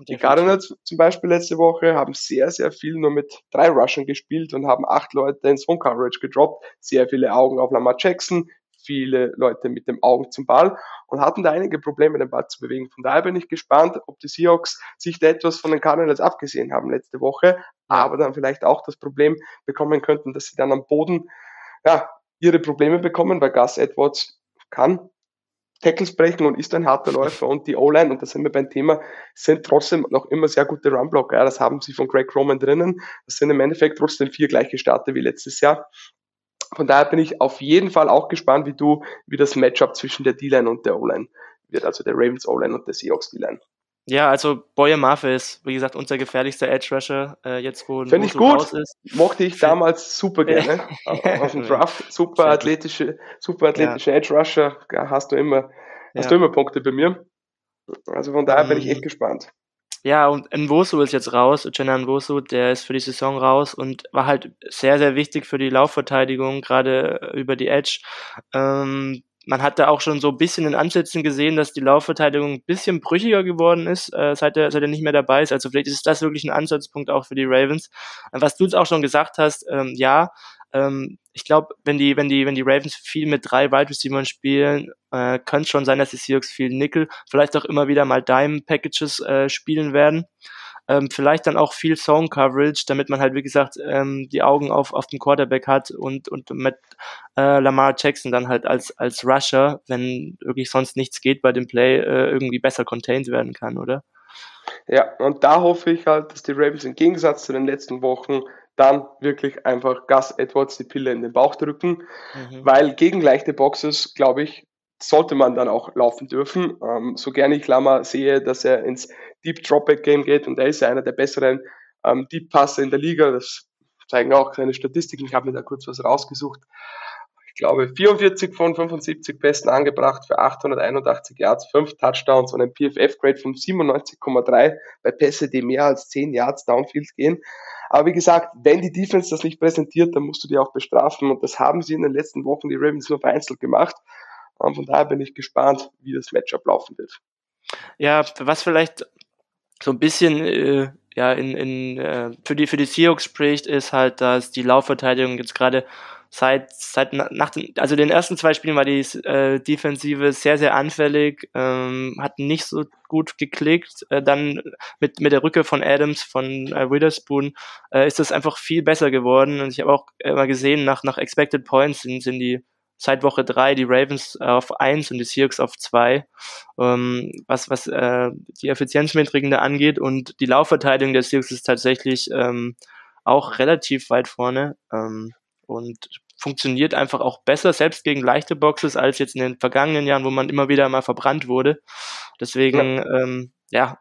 Die Cardinals zum Beispiel letzte Woche haben sehr, sehr viel nur mit drei Rushern gespielt und haben acht Leute ins Home Coverage gedroppt, sehr viele Augen auf Lamar Jackson, viele Leute mit dem Augen zum Ball und hatten da einige Probleme, den Ball zu bewegen. Von daher bin ich gespannt, ob die Seahawks sich da etwas von den Cardinals abgesehen haben letzte Woche, aber dann vielleicht auch das Problem bekommen könnten, dass sie dann am Boden ja, ihre Probleme bekommen, weil Gus Edwards kann Tackles brechen und ist ein harter Läufer und die O-Line, und da sind wir beim Thema, sind trotzdem noch immer sehr gute Runblocker. Ja, das haben sie von Greg Roman drinnen. Das sind im Endeffekt trotzdem vier gleiche Starter wie letztes Jahr. Von daher bin ich auf jeden Fall auch gespannt, wie du, wie das Matchup zwischen der D-Line und der O-Line wird, also der Ravens O-Line und der Seahawks D-Line. Ja, also Boye Maffe ist, wie gesagt, unser gefährlichster Edge Rusher, äh, jetzt wo Finde ich gut. Raus ist. Mochte ich damals super gerne. Aus dem Draft. Super athletische, super athletische ja. Edge Rusher. Hast du immer, hast ja. du immer Punkte bei mir. Also von daher bin ich echt mhm. gespannt. Ja, und Nwosu ist jetzt raus, Jenna Nwosu, der ist für die Saison raus und war halt sehr, sehr wichtig für die Laufverteidigung, gerade über die Edge. Ähm, man hat da auch schon so ein bisschen in Ansätzen gesehen, dass die Laufverteidigung ein bisschen brüchiger geworden ist, äh, seit, er, seit er nicht mehr dabei ist. Also vielleicht ist das wirklich ein Ansatzpunkt auch für die Ravens. Äh, was du jetzt auch schon gesagt hast, ähm, ja, ähm, ich glaube, wenn die, wenn die, wenn die Ravens viel mit drei Wide Receivers spielen, äh, könnte es schon sein, dass die Seahawks viel Nickel, vielleicht auch immer wieder mal Dime Packages äh, spielen werden ähm, vielleicht dann auch viel Zone Coverage, damit man halt, wie gesagt, ähm, die Augen auf, auf den Quarterback hat und, und mit äh, Lamar Jackson dann halt als, als Rusher, wenn wirklich sonst nichts geht bei dem Play, äh, irgendwie besser contained werden kann, oder? Ja, und da hoffe ich halt, dass die Ravens im Gegensatz zu den letzten Wochen dann wirklich einfach Gus Edwards die Pille in den Bauch drücken, mhm. weil gegen leichte Boxes, glaube ich, sollte man dann auch laufen dürfen. Ähm, so gerne ich Lama sehe, dass er ins Deep Dropback Game geht und er ist ja einer der besseren ähm, Deep Passer in der Liga. Das zeigen auch seine Statistiken. Ich habe mir da kurz was rausgesucht. Ich glaube 44 von 75 Besten angebracht für 881 Yards, 5 Touchdowns und ein PFF-Grade von 97,3 bei Pässe, die mehr als 10 Yards Downfield gehen. Aber wie gesagt, wenn die Defense das nicht präsentiert, dann musst du die auch bestrafen und das haben sie in den letzten Wochen die Ravens nur vereinzelt gemacht. Und von daher bin ich gespannt, wie das Matchup laufen wird. Ja, was vielleicht so ein bisschen äh, ja in, in äh, für die für die Seahawks spricht, ist halt, dass die Laufverteidigung jetzt gerade seit seit nach den also den ersten zwei Spielen war die äh, Defensive sehr sehr anfällig, ähm, hat nicht so gut geklickt. Äh, dann mit mit der Rücke von Adams von äh, Witherspoon äh, ist das einfach viel besser geworden und ich habe auch immer gesehen nach nach Expected Points sind sind die seit Woche drei die Ravens äh, auf eins und die Seahawks auf zwei, ähm, was, was äh, die Effizienzmetriken da angeht. Und die Laufverteidigung der Seahawks ist tatsächlich ähm, auch relativ weit vorne ähm, und funktioniert einfach auch besser, selbst gegen leichte Boxes, als jetzt in den vergangenen Jahren, wo man immer wieder mal verbrannt wurde. Deswegen, ja, ähm, ja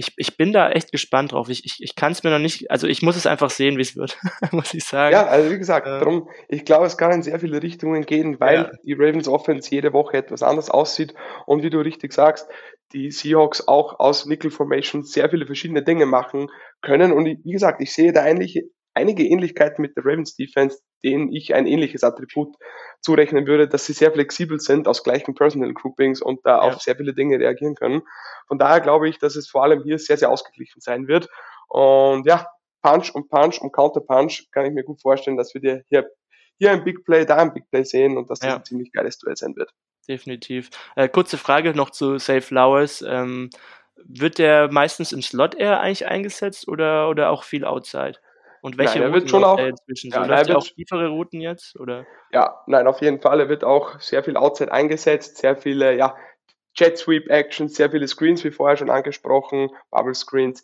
ich, ich bin da echt gespannt drauf. Ich, ich, ich kann es mir noch nicht, also ich muss es einfach sehen, wie es wird, muss ich sagen. Ja, also wie gesagt, äh, darum, ich glaube, es kann in sehr viele Richtungen gehen, weil ja. die Ravens Offense jede Woche etwas anders aussieht und wie du richtig sagst, die Seahawks auch aus Nickel Formation sehr viele verschiedene Dinge machen können. Und wie gesagt, ich sehe da eigentlich einige Ähnlichkeiten mit der Ravens Defense, denen ich ein ähnliches Attribut zurechnen würde, dass sie sehr flexibel sind aus gleichen Personal Groupings und da ja. auf sehr viele Dinge reagieren können. Von daher glaube ich, dass es vor allem hier sehr, sehr ausgeglichen sein wird. Und ja, Punch und Punch und Counter Punch kann ich mir gut vorstellen, dass wir dir hier, hier ein Big Play, da ein Big Play sehen und dass das ja. ein ziemlich geiles Duell sein wird. Definitiv. Äh, kurze Frage noch zu Safe Flowers. Ähm, wird der meistens im Slot eher eigentlich eingesetzt oder, oder auch viel Outside? Und welche nein, er wird schon auch, inzwischen? Ja, so, er auch tiefere Routen jetzt? Oder? Ja, nein, auf jeden Fall. Er wird auch sehr viel Outside eingesetzt, sehr viele, ja, Jet Sweep Actions, sehr viele Screens, wie vorher schon angesprochen, Bubble Screens.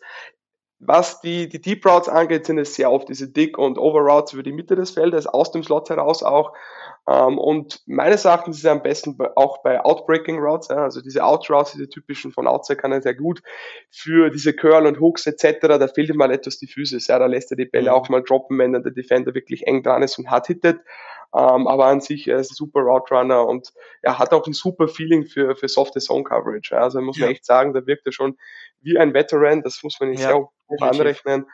Was die, die Deep Routes angeht, sind es sehr oft diese Dick- und Over Routes über die Mitte des Feldes, aus dem Slot heraus auch. Ähm, und meines Erachtens ist er am besten auch bei Outbreaking Routes, also diese Out Routes, diese typischen von Outside kann er sehr gut. Für diese Curl und Hooks etc., da fehlt ihm mal etwas die Physis. Ja, da lässt er die Bälle mhm. auch mal droppen, wenn dann der Defender wirklich eng dran ist und hart hittet. Ähm, aber an sich, er ist ein super Route Runner und er hat auch ein super Feeling für, für softe Zone Coverage. Also muss man ja. echt sagen, da wirkt er schon wie ein Veteran, das muss man nicht ja, sehr hoch anrechnen.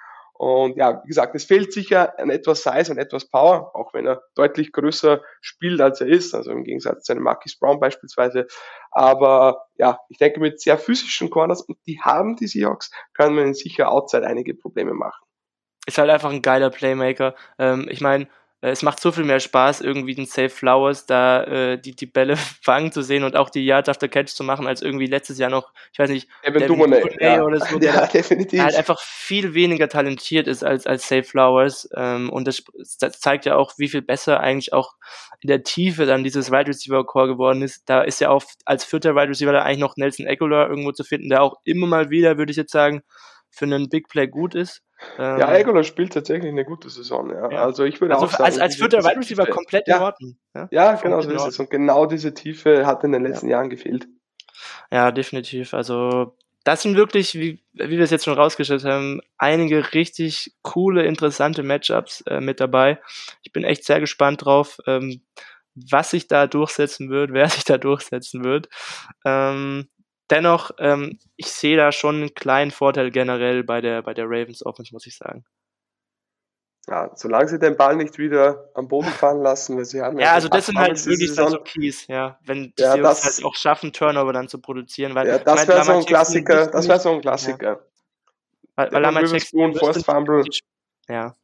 Und ja, wie gesagt, es fehlt sicher an etwas Size und etwas Power, auch wenn er deutlich größer spielt, als er ist, also im Gegensatz zu einem Marquis Brown beispielsweise. Aber ja, ich denke, mit sehr physischen Corners, und die haben die Seahawks, können wir sicher outside einige Probleme machen. Ist halt einfach ein geiler Playmaker. Ähm, ich meine, es macht so viel mehr Spaß, irgendwie den Safe Flowers da äh, die, die Bälle fangen zu sehen und auch die Yards after Catch zu machen, als irgendwie letztes Jahr noch, ich weiß nicht, Evan Duvernay ja. oder so, ja, definitiv. halt einfach viel weniger talentiert ist als, als Safe Flowers. Ähm, und das, das zeigt ja auch, wie viel besser eigentlich auch in der Tiefe dann dieses Wide Receiver Core geworden ist. Da ist ja auch als vierter Wide Receiver da eigentlich noch Nelson Aguilar irgendwo zu finden, der auch immer mal wieder, würde ich jetzt sagen, für einen Big Play gut ist. Ähm, ja, Egola spielt tatsächlich eine gute Saison. Ja. ja. Also ich würde also auch sagen, als, als vierter Wide Receiver komplett ja. in Ordnung. Ja, ja genau so ist es. Und genau diese Tiefe hat in den letzten Jahren gefehlt. Ja, definitiv. Also das sind wirklich, wie, wie wir es jetzt schon rausgestellt haben, einige richtig coole, interessante Matchups äh, mit dabei. Ich bin echt sehr gespannt drauf, ähm, was sich da durchsetzen wird, wer sich da durchsetzen wird. Ähm, dennoch, ähm, ich sehe da schon einen kleinen Vorteil generell bei der, bei der Ravens Offense, muss ich sagen. Ja, solange sie den Ball nicht wieder am Boden fallen lassen, weil sie haben ja. Ja, also das sind halt wirklich dann so Keys, ja. Wenn ja, sie das, halt auch schaffen, Turnover dann zu produzieren, weil. Ja, das wäre so ein Klassiker, das wäre so ein Klassiker. Ja. Weil, weil Lamar Jackson, ja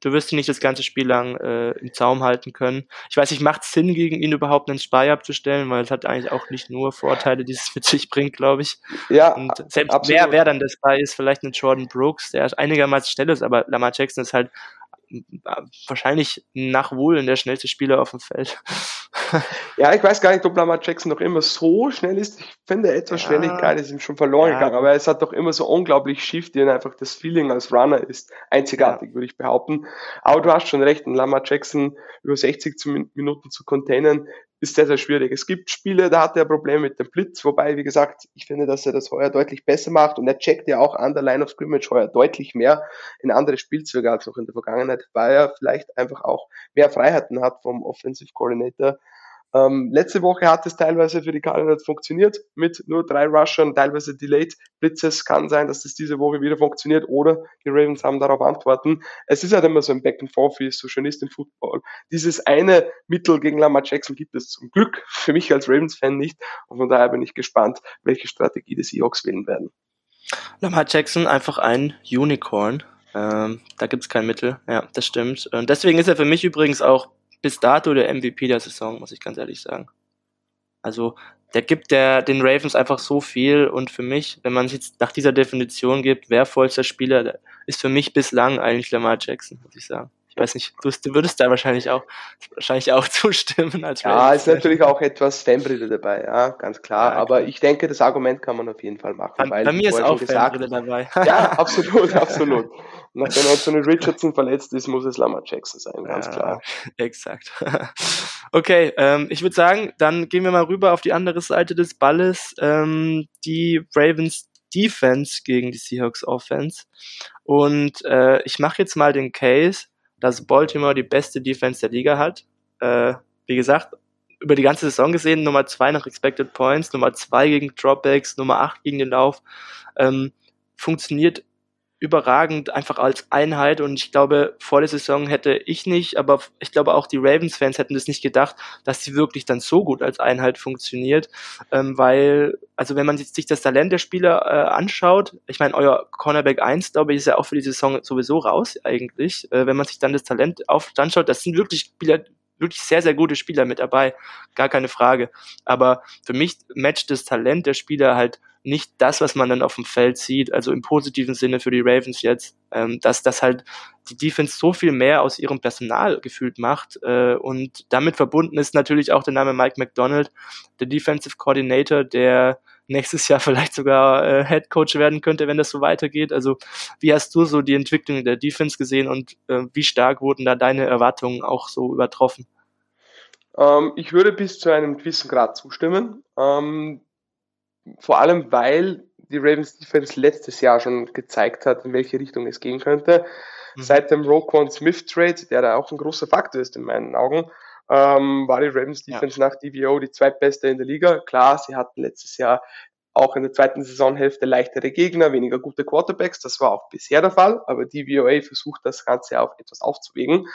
du wirst ihn nicht das ganze Spiel lang äh, im Zaum halten können. Ich weiß nicht, macht es Sinn, gegen ihn überhaupt einen Spy abzustellen, weil es hat eigentlich auch nicht nur Vorteile, die es mit sich bringt, glaube ich. Ja, Und selbst absolut. wer, wer dann der Spy ist, vielleicht ein Jordan Brooks, der einigermaßen schnell ist, aber Lamar Jackson ist halt wahrscheinlich nach Wohlen der schnellste Spieler auf dem Feld. ja, ich weiß gar nicht, ob Lamar Jackson noch immer so schnell ist. Ich finde, etwas ja. Schnelligkeit ist ihm schon verloren ja. gegangen, aber es hat doch immer so unglaublich Shifty und einfach das Feeling als Runner ist einzigartig, ja. würde ich behaupten. Aber du hast schon recht, ein Lamar Jackson über 60 Minuten zu containen, ist sehr, sehr schwierig. Es gibt Spiele, da hat er Probleme mit dem Blitz, wobei, wie gesagt, ich finde, dass er das heuer deutlich besser macht und er checkt ja auch an der Line of Scrimmage heuer deutlich mehr in andere Spielzüge als noch in der Vergangenheit, weil er vielleicht einfach auch mehr Freiheiten hat vom Offensive Coordinator ähm, letzte Woche hat es teilweise für die Cardinals funktioniert mit nur drei Rushern, teilweise Delayed Blitzes. Kann sein, dass das diese Woche wieder funktioniert oder die Ravens haben darauf Antworten. Es ist halt immer so ein Back and Forth, wie es so schön ist im Football. Dieses eine Mittel gegen Lamar Jackson gibt es zum Glück für mich als Ravens-Fan nicht. Und von daher bin ich gespannt, welche Strategie die Seahawks wählen werden. Lamar Jackson einfach ein Unicorn. Ähm, da gibt es kein Mittel. Ja, das stimmt. Und deswegen ist er für mich übrigens auch bis dato der MVP der Saison, muss ich ganz ehrlich sagen. Also der gibt der, den Ravens einfach so viel und für mich, wenn man es jetzt nach dieser Definition gibt, wertvollster Spieler, ist für mich bislang eigentlich Lamar Jackson, muss ich sagen. Ich weiß nicht, du, du würdest da wahrscheinlich auch, wahrscheinlich auch zustimmen. Als ja, ist natürlich auch etwas Fanbrille dabei, ja, ganz klar. Ja, aber ich denke, das Argument kann man auf jeden Fall machen. Bei, bei mir ist auch Fanbrille dabei. ja, absolut, absolut. Nachdem Anthony Richardson verletzt ist, muss es Lamar Jackson sein, ganz ja, klar. Exakt. okay, ähm, ich würde sagen, dann gehen wir mal rüber auf die andere Seite des Balles. Ähm, die Ravens Defense gegen die Seahawks Offense. Und äh, ich mache jetzt mal den Case, dass Baltimore die beste Defense der Liga hat. Äh, wie gesagt, über die ganze Saison gesehen, Nummer zwei nach Expected Points, Nummer zwei gegen Dropbacks, Nummer acht gegen den Lauf. Ähm, funktioniert überragend einfach als Einheit und ich glaube, vor der Saison hätte ich nicht, aber ich glaube auch die Ravens-Fans hätten das nicht gedacht, dass sie wirklich dann so gut als Einheit funktioniert, ähm, weil, also wenn man sich das Talent der Spieler äh, anschaut, ich meine, euer Cornerback 1, glaube ich, ist ja auch für die Saison sowieso raus eigentlich, äh, wenn man sich dann das Talent auf anschaut, das sind wirklich Spieler, wirklich sehr, sehr gute Spieler mit dabei, gar keine Frage. Aber für mich matcht das Talent der Spieler halt nicht das, was man dann auf dem Feld sieht, also im positiven Sinne für die Ravens jetzt, ähm, dass das halt die Defense so viel mehr aus ihrem Personal gefühlt macht äh, und damit verbunden ist natürlich auch der Name Mike McDonald, der Defensive Coordinator, der nächstes Jahr vielleicht sogar äh, Head Coach werden könnte, wenn das so weitergeht. Also wie hast du so die Entwicklung der Defense gesehen und äh, wie stark wurden da deine Erwartungen auch so übertroffen? Ähm, ich würde bis zu einem gewissen Grad zustimmen. Ähm, vor allem, weil die Ravens Defense letztes Jahr schon gezeigt hat, in welche Richtung es gehen könnte. Mhm. Seit dem Roquan Smith Trade, der da auch ein großer Faktor ist in meinen Augen, ähm, war die Ravens Defense ja. nach DVO die zweitbeste in der Liga. Klar, sie hatten letztes Jahr auch in der zweiten Saisonhälfte leichtere Gegner, weniger gute Quarterbacks. Das war auch bisher der Fall, aber DVOA versucht das Ganze auch etwas aufzuwägen.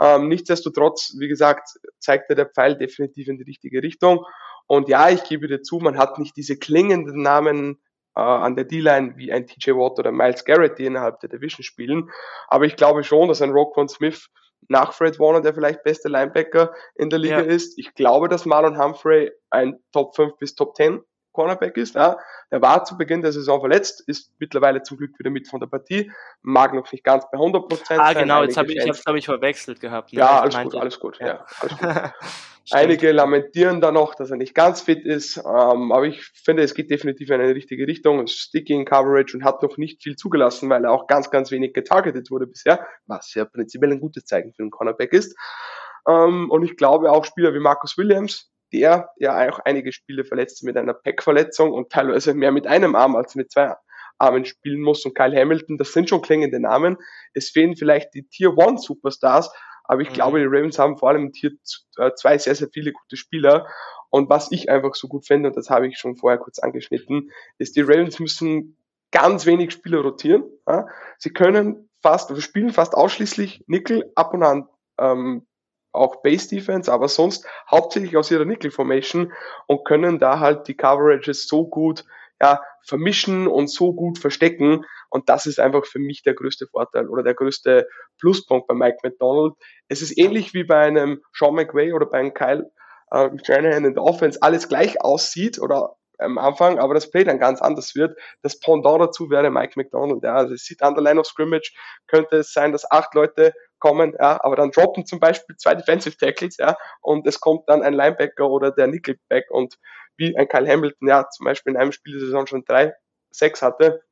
Ähm, nichtsdestotrotz, wie gesagt, zeigte der Pfeil definitiv in die richtige Richtung. Und ja, ich gebe dir zu, man hat nicht diese klingenden Namen äh, an der D-Line wie ein TJ Watt oder Miles Garrett, die innerhalb der Division spielen. Aber ich glaube schon, dass ein Roquan Smith nach Fred Warner der vielleicht beste Linebacker in der Liga ja. ist. Ich glaube, dass Marlon Humphrey ein Top 5 bis Top 10 Cornerback ist. Ja. Der war zu Beginn der Saison verletzt, ist mittlerweile zum Glück wieder mit von der Partie, mag noch nicht ganz bei 100 Prozent Ah, genau, jetzt habe ich, ich glaube ich, verwechselt gehabt. Ne? Ja, alles gut, alles gut, ja. ja alles gut. Einige lamentieren da noch, dass er nicht ganz fit ist, ähm, aber ich finde, es geht definitiv in eine richtige Richtung. In Coverage und hat noch nicht viel zugelassen, weil er auch ganz, ganz wenig getargetet wurde bisher, was ja prinzipiell ein gutes Zeichen für einen Cornerback ist. Ähm, und ich glaube auch Spieler wie Marcus Williams, der ja auch einige Spiele verletzt mit einer Pack-Verletzung und teilweise mehr mit einem Arm als mit zwei Armen spielen muss und Kyle Hamilton, das sind schon klingende Namen. Es fehlen vielleicht die Tier One Superstars, aber ich mhm. glaube, die Ravens haben vor allem Tier 2 sehr, sehr viele gute Spieler. Und was ich einfach so gut finde, und das habe ich schon vorher kurz angeschnitten, ist, die Ravens müssen ganz wenig Spieler rotieren. Sie können fast, also spielen fast ausschließlich Nickel, ab und an ähm, auch Base Defense, aber sonst hauptsächlich aus ihrer Nickel Formation und können da halt die Coverages so gut ja, vermischen und so gut verstecken. Und das ist einfach für mich der größte Vorteil oder der größte Pluspunkt bei Mike McDonald. Es ist ähnlich wie bei einem Sean McVay oder bei einem Kyle äh, Shanahan in der Offense alles gleich aussieht oder am Anfang, aber das Play dann ganz anders wird. Das Pendant dazu wäre Mike McDonald. Ja. Also es sieht an der Line of Scrimmage, könnte es sein, dass acht Leute kommen, ja, aber dann droppen zum Beispiel zwei Defensive Tackles, ja, und es kommt dann ein Linebacker oder der Nickelback und wie ein Kyle Hamilton, ja, zum Beispiel in einem Spiel der Saison schon drei, sechs hatte,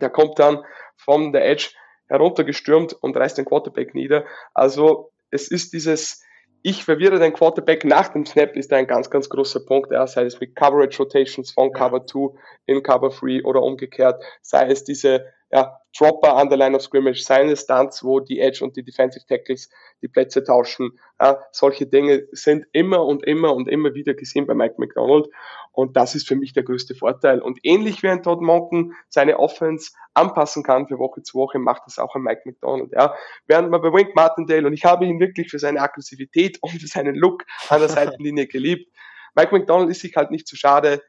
der kommt dann von der Edge heruntergestürmt und reißt den Quarterback nieder. Also es ist dieses, ich verwirre den Quarterback nach dem Snap, ist ein ganz, ganz großer Punkt. Ja, sei es mit Coverage Rotations von Cover 2 in Cover 3 oder umgekehrt, sei es diese ja, Dropper an der Line of Scrimmage, seine Stunts, wo die Edge und die Defensive Tackles die Plätze tauschen. Ja, solche Dinge sind immer und immer und immer wieder gesehen bei Mike McDonald. Und das ist für mich der größte Vorteil. Und ähnlich wie ein Todd Monken seine Offense anpassen kann für Woche zu Woche, macht das auch ein Mike McDonald. Ja. Während man bei Wink Martindale, und ich habe ihn wirklich für seine Aggressivität und für seinen Look an der Seitenlinie geliebt, Mike McDonald ist sich halt nicht zu schade,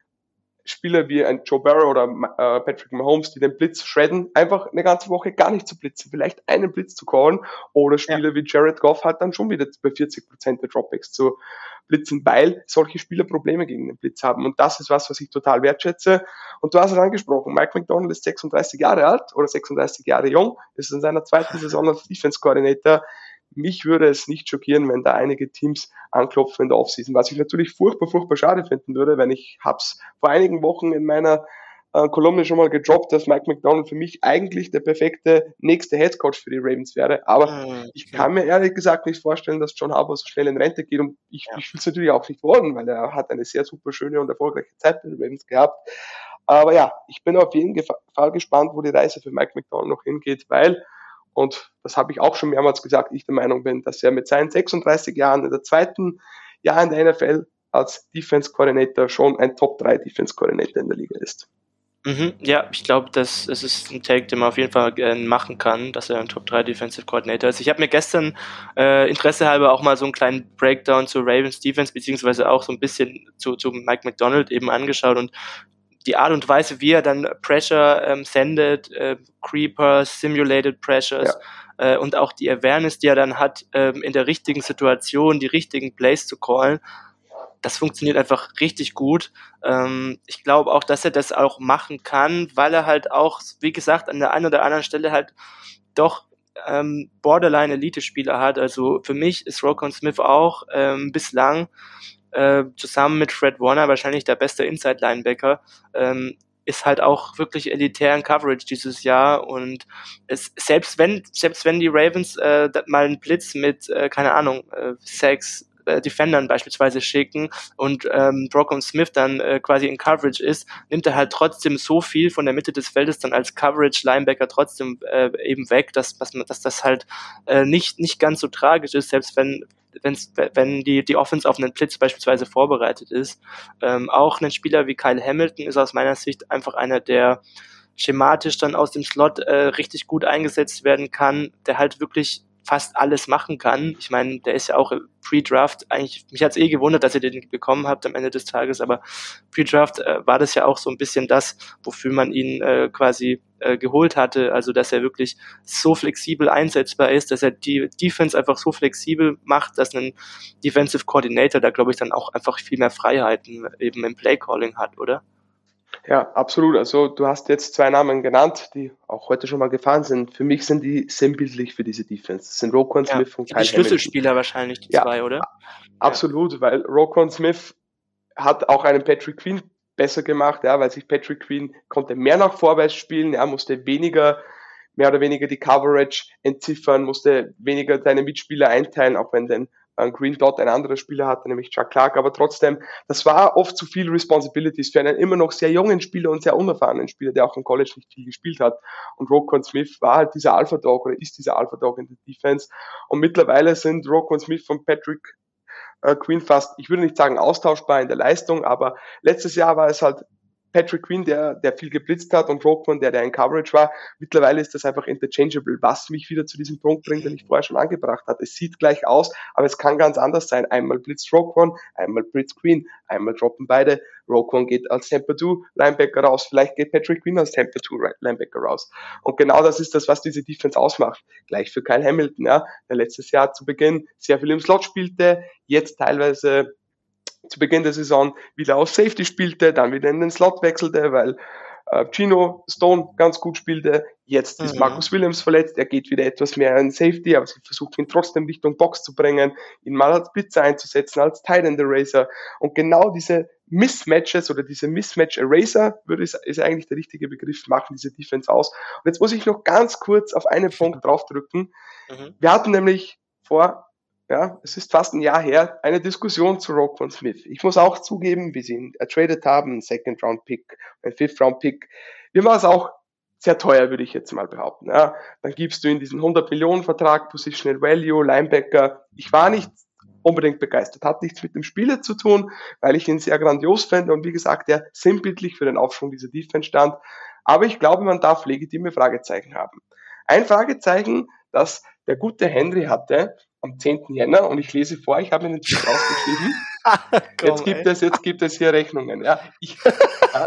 Spieler wie ein Joe Burrow oder äh, Patrick Mahomes, die den Blitz shredden, einfach eine ganze Woche gar nicht zu blitzen, vielleicht einen Blitz zu callen. Oder Spieler ja. wie Jared Goff halt dann schon wieder bei 40 Prozent der Dropbacks zu blitzen, weil solche Spieler Probleme gegen den Blitz haben. Und das ist was, was ich total wertschätze. Und du hast es angesprochen, Mike McDonald ist 36 Jahre alt oder 36 Jahre jung, ist in seiner zweiten Saison als Defense Coordinator mich würde es nicht schockieren, wenn da einige Teams anklopfen in der Offseason, was ich natürlich furchtbar, furchtbar schade finden würde, wenn ich hab's vor einigen Wochen in meiner äh, Kolumne schon mal gedroppt, dass Mike McDonald für mich eigentlich der perfekte nächste Headcoach für die Ravens wäre. Aber mhm. ich kann mir ehrlich gesagt nicht vorstellen, dass John Harbour so schnell in Rente geht. Und ich, ja. ich will es natürlich auch nicht wollen, weil er hat eine sehr super schöne und erfolgreiche Zeit mit den Ravens gehabt. Aber ja, ich bin auf jeden Fall gespannt, wo die Reise für Mike McDonald noch hingeht, weil und das habe ich auch schon mehrmals gesagt, ich der Meinung bin, dass er mit seinen 36 Jahren in der zweiten Jahr in der NFL als Defense Coordinator schon ein Top 3 Defense Coordinator in der Liga ist. Mhm, ja, ich glaube, das, das ist ein Take, den man auf jeden Fall äh, machen kann, dass er ein Top 3 Defensive Coordinator ist. Ich habe mir gestern äh, Interesse halber auch mal so einen kleinen Breakdown zu Ravens Defense, beziehungsweise auch so ein bisschen zu, zu Mike McDonald eben angeschaut und die Art und Weise, wie er dann Pressure ähm, sendet, äh, Creepers, Simulated Pressures ja. äh, und auch die Awareness, die er dann hat, ähm, in der richtigen Situation die richtigen Plays zu callen, das funktioniert einfach richtig gut. Ähm, ich glaube auch, dass er das auch machen kann, weil er halt auch, wie gesagt, an der einen oder anderen Stelle halt doch ähm, Borderline-Elite-Spieler hat. Also für mich ist Rokon Smith auch ähm, bislang äh, zusammen mit Fred Warner wahrscheinlich der beste Inside-Linebacker. Ähm, ist halt auch wirklich elitären Coverage dieses Jahr und es, selbst wenn selbst wenn die Ravens äh, mal einen Blitz mit äh, keine Ahnung äh, Sacks äh, Defendern beispielsweise schicken und ähm, Brock Smith dann äh, quasi in Coverage ist, nimmt er halt trotzdem so viel von der Mitte des Feldes dann als Coverage Linebacker trotzdem äh, eben weg, dass, dass, dass das halt äh, nicht, nicht ganz so tragisch ist, selbst wenn wenn's, wenn die, die Offense auf einen Blitz beispielsweise vorbereitet ist. Ähm, auch ein Spieler wie Kyle Hamilton ist aus meiner Sicht einfach einer, der schematisch dann aus dem Slot äh, richtig gut eingesetzt werden kann, der halt wirklich fast alles machen kann. Ich meine, der ist ja auch Pre-Draft, eigentlich, mich hat's eh gewundert, dass ihr den bekommen habt am Ende des Tages, aber Pre-Draft äh, war das ja auch so ein bisschen das, wofür man ihn äh, quasi äh, geholt hatte, also dass er wirklich so flexibel einsetzbar ist, dass er die Defense einfach so flexibel macht, dass ein Defensive Coordinator da, glaube ich, dann auch einfach viel mehr Freiheiten eben im Play-Calling hat, oder? Ja, absolut. Also du hast jetzt zwei Namen genannt, die auch heute schon mal gefahren sind. Für mich sind die sinnbildlich für diese Defense. Das sind Roquan ja, Smith und Kyle Die Schlüsselspieler Hamilton. wahrscheinlich, die ja, zwei, oder? Absolut, ja. weil Roquan Smith hat auch einen Patrick Queen besser gemacht, ja, weil sich Patrick Queen konnte mehr nach vorwärts spielen, er musste weniger, mehr oder weniger die Coverage entziffern, musste weniger seine Mitspieler einteilen, auch wenn denn ein Green Dot ein anderer Spieler hatte, nämlich Chuck Clark, aber trotzdem, das war oft zu viel Responsibilities für einen immer noch sehr jungen Spieler und sehr unerfahrenen Spieler, der auch im College nicht viel gespielt hat. Und Rokon Smith war halt dieser Alpha Dog oder ist dieser Alpha Dog in der Defense. Und mittlerweile sind Rokon Smith und Patrick äh, Queen fast, ich würde nicht sagen austauschbar in der Leistung, aber letztes Jahr war es halt Patrick Queen, der, der viel geblitzt hat und Roquan, der, der in Coverage war. Mittlerweile ist das einfach interchangeable, was mich wieder zu diesem Punkt bringt, den ich vorher schon angebracht hatte. Es sieht gleich aus, aber es kann ganz anders sein. Einmal blitzt Roquan, einmal blitzt Queen, einmal droppen beide. Roquan geht als Temper 2 Linebacker raus, vielleicht geht Patrick Queen als Temper 2 Linebacker raus. Und genau das ist das, was diese Defense ausmacht. Gleich für Kyle Hamilton, ja, der letztes Jahr zu Beginn sehr viel im Slot spielte, jetzt teilweise zu Beginn der Saison wieder auf Safety spielte, dann wieder in den Slot wechselte, weil äh, Gino Stone ganz gut spielte. Jetzt mhm. ist Marcus Williams verletzt, er geht wieder etwas mehr in Safety, aber sie versucht ihn trotzdem Richtung Box zu bringen, ihn mal als Blitzer einzusetzen, als Tight End Eraser. Und genau diese Mismatches oder diese Mismatch Eraser würde ist, ist eigentlich der richtige Begriff, machen diese Defense aus. Und jetzt muss ich noch ganz kurz auf einen Punkt draufdrücken. Mhm. Wir hatten nämlich vor ja, es ist fast ein Jahr her, eine Diskussion zu Rock von Smith. Ich muss auch zugeben, wie sie ihn ertradet haben, ein Second Round Pick, ein Fifth Round Pick. Mir war es auch sehr teuer, würde ich jetzt mal behaupten. Ja, dann gibst du in diesen 100 Millionen Vertrag, Positional Value, Linebacker. Ich war nicht unbedingt begeistert. Hat nichts mit dem Spieler zu tun, weil ich ihn sehr grandios fände und wie gesagt, der sinnbildlich für den Aufschwung dieser Defense stand. Aber ich glaube, man darf legitime Fragezeichen haben. Ein Fragezeichen, das der gute Henry hatte, am 10. Jänner und ich lese vor, ich habe mir den Tipp rausgeschrieben. Komm, jetzt gibt ey. es, jetzt gibt es hier Rechnungen. Ja, ich, ja,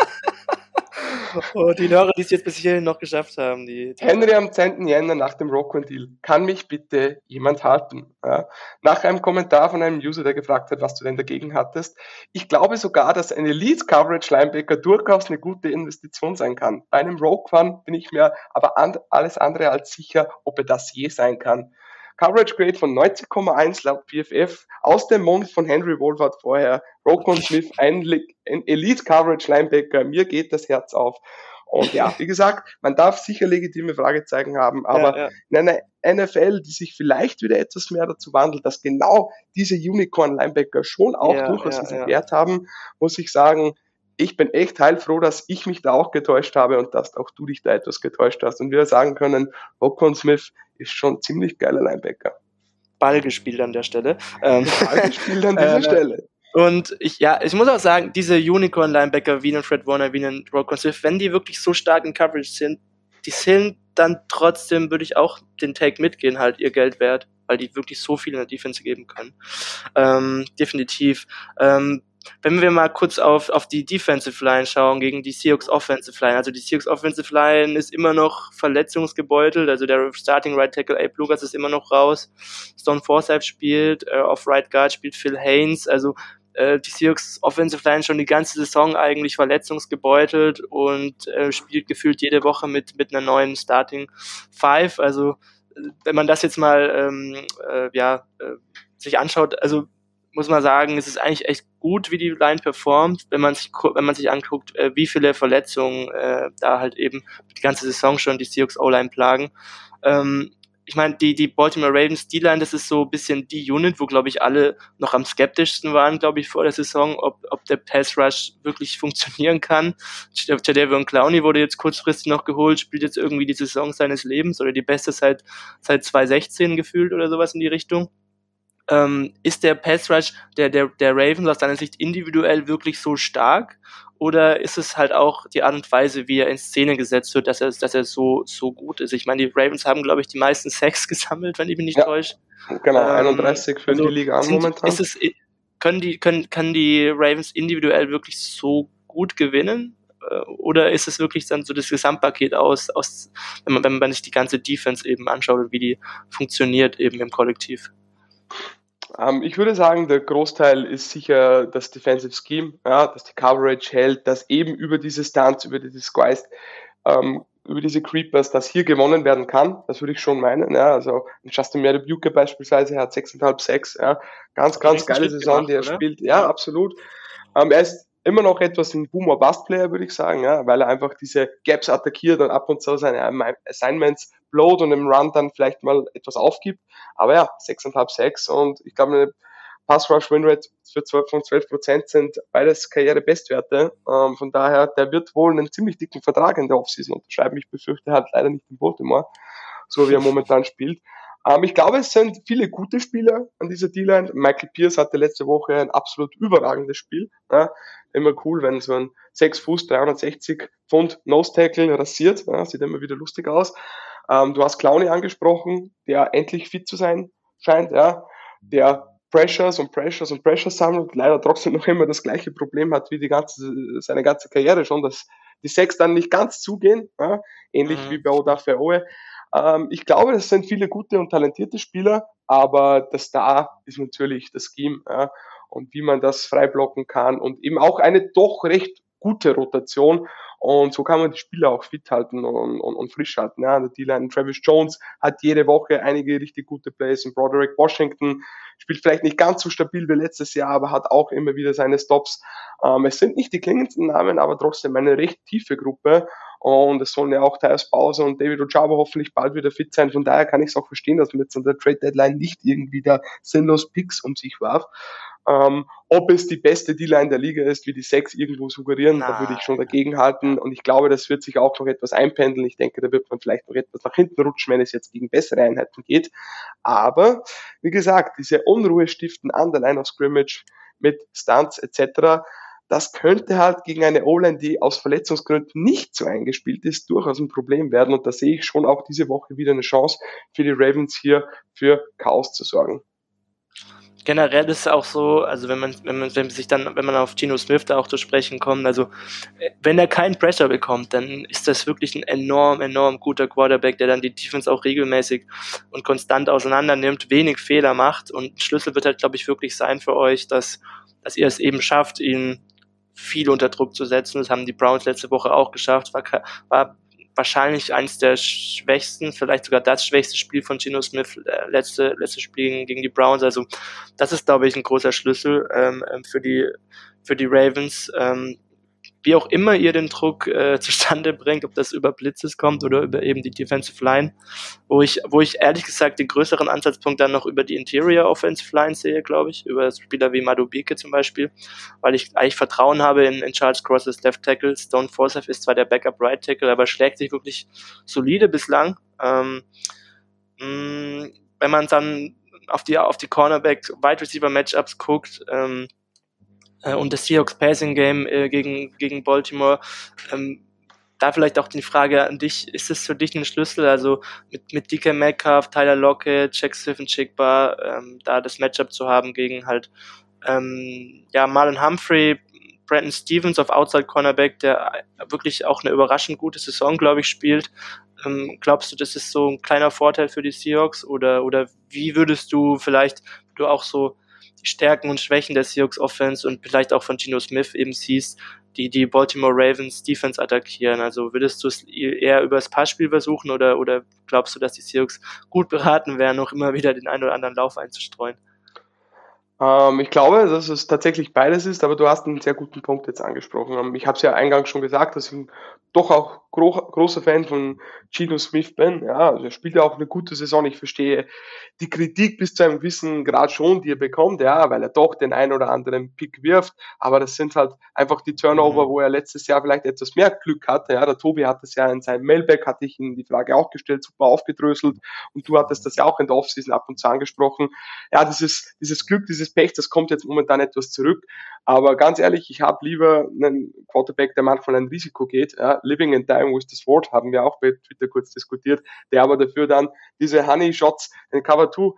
oh, die Hörer, die es jetzt bis hierhin noch geschafft haben. Die, die Henry am 10. Jänner nach dem Rockman-Deal. Kann mich bitte jemand halten? Ja. Nach einem Kommentar von einem User, der gefragt hat, was du denn dagegen hattest. Ich glaube sogar, dass ein Elite-Coverage-Linebacker durchaus eine gute Investition sein kann. Bei einem Rogue-Fan bin ich mir aber an, alles andere als sicher, ob er das je sein kann. Coverage Grade von 90,1 laut PFF aus dem Mund von Henry Wolford vorher. Rokon Smith, ein, ein Elite Coverage Linebacker. Mir geht das Herz auf. Und ja, wie gesagt, man darf sicher legitime Fragezeichen haben, aber ja, ja. in einer NFL, die sich vielleicht wieder etwas mehr dazu wandelt, dass genau diese Unicorn-Linebacker schon auch ja, durchaus diesen Wert haben, muss ich sagen, ich bin echt heilfroh, dass ich mich da auch getäuscht habe und dass auch du dich da etwas getäuscht hast. Und wir sagen können, Rokon Smith ist schon ziemlich geiler Linebacker. Ball gespielt an der Stelle. Ähm, Ball gespielt an dieser äh, Stelle. Und ich, ja, ich muss auch sagen, diese Unicorn-Linebacker wie ein Fred Warner, wie ein Rokon Smith, wenn die wirklich so stark in Coverage sind, die sind dann trotzdem, würde ich auch den Take mitgehen, halt ihr Geld wert, weil die wirklich so viel in der Defense geben können. Ähm, definitiv. Ähm, wenn wir mal kurz auf, auf die Defensive Line schauen gegen die Seahawks Offensive Line. Also die Seahawks Offensive Line ist immer noch verletzungsgebeutelt. Also der Starting Right Tackle Abe Lucas ist immer noch raus. Stone Forsyth spielt, äh, auf Right Guard spielt Phil Haynes. Also äh, die Seahawks Offensive Line schon die ganze Saison eigentlich verletzungsgebeutelt und äh, spielt gefühlt jede Woche mit, mit einer neuen Starting Five. Also wenn man das jetzt mal ähm, äh, ja, äh, sich anschaut, also muss man sagen, es ist eigentlich echt gut, wie die Line performt, wenn man sich, wenn man sich anguckt, äh, wie viele Verletzungen äh, da halt eben die ganze Saison schon die Seahawks O-Line plagen. Ähm, ich meine, die, die Baltimore Ravens D-Line, das ist so ein bisschen die Unit, wo, glaube ich, alle noch am skeptischsten waren, glaube ich, vor der Saison, ob, ob der Pass Rush wirklich funktionieren kann. Jadavion Clowney wurde jetzt kurzfristig noch geholt, spielt jetzt irgendwie die Saison seines Lebens oder die beste seit, seit 2016 gefühlt oder sowas in die Richtung ähm, ist der Pass Rush der, der, der Ravens aus deiner Sicht individuell wirklich so stark? Oder ist es halt auch die Art und Weise, wie er in Szene gesetzt wird, dass er, dass er so, so gut ist? Ich meine, die Ravens haben, glaube ich, die meisten Sex gesammelt, wenn ich mich nicht ja, täusche. Genau, ähm, 31 für also die Liga an momentan. Ist es, können die, können, können die Ravens individuell wirklich so gut gewinnen? Äh, oder ist es wirklich dann so das Gesamtpaket aus, aus wenn, man, wenn man sich die ganze Defense eben anschaut und wie die funktioniert eben im Kollektiv? Ähm, ich würde sagen, der Großteil ist sicher das Defensive Scheme, ja, dass die Coverage hält, dass eben über diese Stunts, über diese Squires, ähm, über diese Creepers, dass hier gewonnen werden kann. Das würde ich schon meinen. Ja. Also Justin Merebuke beispielsweise hat 6,5, 6. Ja. Ganz, ganz geile Saison, gemacht, die er oder? spielt. Ja, absolut. Ähm, er ist immer noch etwas ein Boomer Bust Player, würde ich sagen, ja, weil er einfach diese Gaps attackiert und ab und zu seine Assignments blowt und im Run dann vielleicht mal etwas aufgibt. Aber ja, 6,5, 6 und ich glaube, eine Pass Rush Win Rate für 12 von 12 Prozent sind beides Karrierebestwerte. Ähm, von daher, der wird wohl einen ziemlich dicken Vertrag in der Offseason unterschreiben. Ich befürchte halt leider nicht in Baltimore, so wie er momentan spielt. Ähm, ich glaube, es sind viele gute Spieler an dieser D-Line. Michael Pierce hatte letzte Woche ein absolut überragendes Spiel. Ja, immer cool, wenn so ein 6 Fuß, 360 Pfund Nose Tackle rasiert. Ja, sieht immer wieder lustig aus. Ähm, du hast Clowny angesprochen, der endlich fit zu sein scheint, ja, der Pressures und Pressures und Pressures sammelt, leider trotzdem noch immer das gleiche Problem hat wie die ganze, seine ganze Karriere schon, dass die Sex dann nicht ganz zugehen, ja, ähnlich mhm. wie bei Odafe Oe. Ähm, ich glaube, es sind viele gute und talentierte Spieler, aber das Star ist natürlich das Scheme ja, und wie man das frei blocken kann und eben auch eine doch recht gute Rotation und so kann man die Spieler auch fit halten und, und, und frisch halten. Ja, der D-Line Travis Jones hat jede Woche einige richtig gute Plays und Broderick Washington spielt vielleicht nicht ganz so stabil wie letztes Jahr, aber hat auch immer wieder seine Stops. Ähm, es sind nicht die klingendsten Namen, aber trotzdem eine recht tiefe Gruppe und es sollen ja auch Thais Bowser und David Ojabo hoffentlich bald wieder fit sein. Von daher kann ich es auch verstehen, dass man jetzt an der Trade Deadline nicht irgendwie da sinnlos Picks um sich warf. Ähm, ob es die beste D-Line der Liga ist, wie die sechs irgendwo suggerieren, Na. da würde ich schon dagegen halten. Und ich glaube, das wird sich auch noch etwas einpendeln. Ich denke, da wird man vielleicht noch etwas nach hinten rutschen, wenn es jetzt gegen bessere Einheiten geht. Aber, wie gesagt, diese Unruhe stiften an der Line of Scrimmage mit Stunts etc., das könnte halt gegen eine O-Line, die aus Verletzungsgründen nicht so eingespielt ist, durchaus ein Problem werden. Und da sehe ich schon auch diese Woche wieder eine Chance für die Ravens hier für Chaos zu sorgen. generell ist es auch so, also wenn man, wenn man, wenn sich dann, wenn man auf Gino Smith da auch zu sprechen kommt, also äh, wenn er keinen Pressure bekommt, dann ist das wirklich ein enorm, enorm guter Quarterback, der dann die Defense auch regelmäßig und konstant auseinander nimmt, wenig Fehler macht und Schlüssel wird halt, glaube ich, wirklich sein für euch, dass, dass ihr es eben schafft, ihn viel unter Druck zu setzen. Das haben die Browns letzte Woche auch geschafft. War, war wahrscheinlich eines der schwächsten, vielleicht sogar das schwächste Spiel von Gino Smith, äh, letzte, letzte Spiel gegen die Browns. Also das ist, glaube ich, ein großer Schlüssel ähm, ähm für die für die Ravens. Ähm, wie auch immer ihr den Druck äh, zustande bringt, ob das über Blitzes kommt oder über eben die Defensive Line, wo ich, wo ich ehrlich gesagt den größeren Ansatzpunkt dann noch über die Interior Offensive Line sehe, glaube ich, über Spieler wie Madubike zum Beispiel, weil ich eigentlich Vertrauen habe in, in Charles Crosses Left Tackle. Stone Forsyth ist zwar der Backup Right Tackle, aber schlägt sich wirklich solide bislang. Ähm, mh, mm, wenn man dann auf die, auf die Cornerback Wide Receiver Matchups guckt, ähm, äh, und das Seahawks Passing Game äh, gegen, gegen Baltimore. Ähm, da vielleicht auch die Frage an dich, ist es für dich ein Schlüssel, also mit, mit DK Metcalf, Tyler Lockett, Jack Swift Chickbar, ähm, da das Matchup zu haben gegen halt ähm, ja, Marlon Humphrey, Brandon Stevens auf Outside Cornerback, der wirklich auch eine überraschend gute Saison, glaube ich, spielt. Ähm, glaubst du, das ist so ein kleiner Vorteil für die Seahawks oder, oder wie würdest du vielleicht, du auch so die Stärken und Schwächen der Seahawks Offense und vielleicht auch von Geno Smith eben siehst, die die Baltimore Ravens Defense attackieren. Also würdest du es eher über das Passspiel versuchen oder, oder glaubst du, dass die Seahawks gut beraten wären, noch immer wieder den einen oder anderen Lauf einzustreuen? Ähm, ich glaube, dass es tatsächlich beides ist, aber du hast einen sehr guten Punkt jetzt angesprochen. Ähm, ich habe es ja eingangs schon gesagt, dass ich doch auch gro großer Fan von Gino Smith bin. Ja, also er spielt ja auch eine gute Saison. Ich verstehe die Kritik bis zu einem gewissen Grad schon, die er bekommt, ja, weil er doch den einen oder anderen Pick wirft. Aber das sind halt einfach die Turnover, mhm. wo er letztes Jahr vielleicht etwas mehr Glück hatte. Ja, der Tobi hat das ja in seinem Mailback, hatte ich ihm die Frage auch gestellt, super aufgedröselt. Und du hattest das ja auch in der Offseason ab und zu angesprochen. Ja, dieses, dieses Glück, dieses Pech, das kommt jetzt momentan etwas zurück. Aber ganz ehrlich, ich habe lieber einen Quarterback, der manchmal ein Risiko geht. Ja, living and dying with the sword haben wir auch bei Twitter kurz diskutiert, der aber dafür dann diese Honey Shots in Cover 2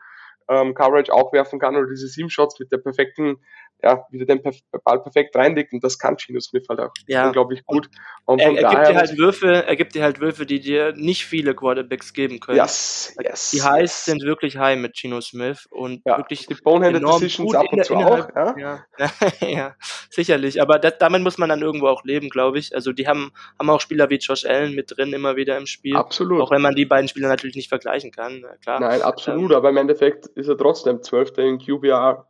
ähm, Coverage auch werfen kann oder diese Seam Shots mit der perfekten ja, wieder den Ball perfekt reinlegt und das kann Gino Smith halt auch ja. unglaublich gut. Und er, er gibt dir halt Würfe, er gibt dir halt Würfe, die dir nicht viele Quarterbacks geben können. Yes, yes, die Highs yes. sind wirklich high mit Gino Smith und ja, wirklich die Boneheaded Decisions ab und zu auch, ja? Ja. ja, sicherlich, aber das, damit muss man dann irgendwo auch leben, glaube ich. Also die haben, haben auch Spieler wie Josh Allen mit drin immer wieder im Spiel. Absolut. Auch wenn man die beiden Spieler natürlich nicht vergleichen kann, klar. Nein, absolut, ähm, aber im Endeffekt ist er trotzdem 12. in QBR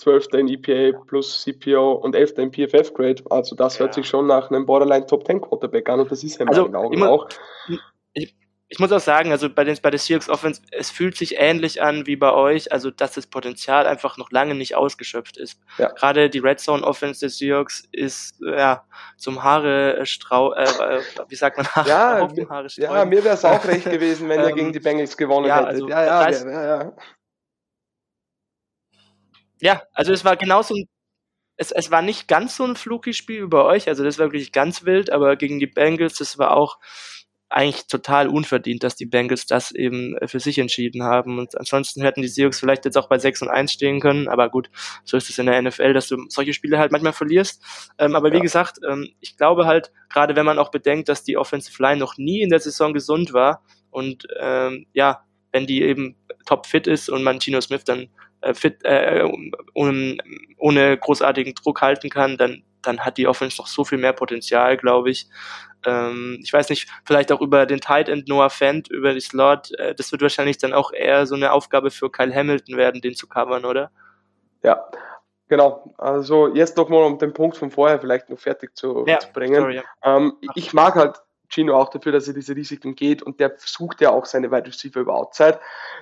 12. in EPA plus CPO und 11. in PFF-Grade. Also das ja. hört sich schon nach einem Borderline Top 10 Quarterback an und das ist ja in also, meinen Augen auch. Ich, ich, muss auch sagen, also bei den, bei der Seahawks Offense, es fühlt sich ähnlich an wie bei euch, also dass das Potenzial einfach noch lange nicht ausgeschöpft ist. Ja. Gerade die Red Zone Offense der Seahawks ist ja zum Haare äh, strau, äh, äh, wie sagt man, Haare, ja, Haare Ja, mir wäre es auch recht gewesen, wenn er gegen die Bengals gewonnen ja, hätte. Also, ja, ja, ja, ja. Ja, also es war genauso ein, es, es war nicht ganz so ein fluky Spiel über euch, also das war wirklich ganz wild, aber gegen die Bengals, das war auch eigentlich total unverdient, dass die Bengals das eben für sich entschieden haben. Und ansonsten hätten die Seahawks vielleicht jetzt auch bei 6 und 1 stehen können. Aber gut, so ist es in der NFL, dass du solche Spiele halt manchmal verlierst. Ähm, aber wie ja. gesagt, ähm, ich glaube halt, gerade wenn man auch bedenkt, dass die Offensive Line noch nie in der Saison gesund war und ähm, ja, wenn die eben top fit ist und man Gino Smith dann äh, fit, äh, um, ohne großartigen Druck halten kann, dann, dann hat die Offense noch so viel mehr Potenzial, glaube ich. Ähm, ich weiß nicht, vielleicht auch über den Tight End Noah Fent, über die Slot, äh, das wird wahrscheinlich dann auch eher so eine Aufgabe für Kyle Hamilton werden, den zu covern, oder? Ja, Genau, also jetzt nochmal um den Punkt von vorher vielleicht noch fertig zu, ja, zu bringen. Sorry, ja. ähm, ich mag halt Gino auch dafür, dass er diese Risiken geht und der versucht ja auch seine Wide Receiver über Outside.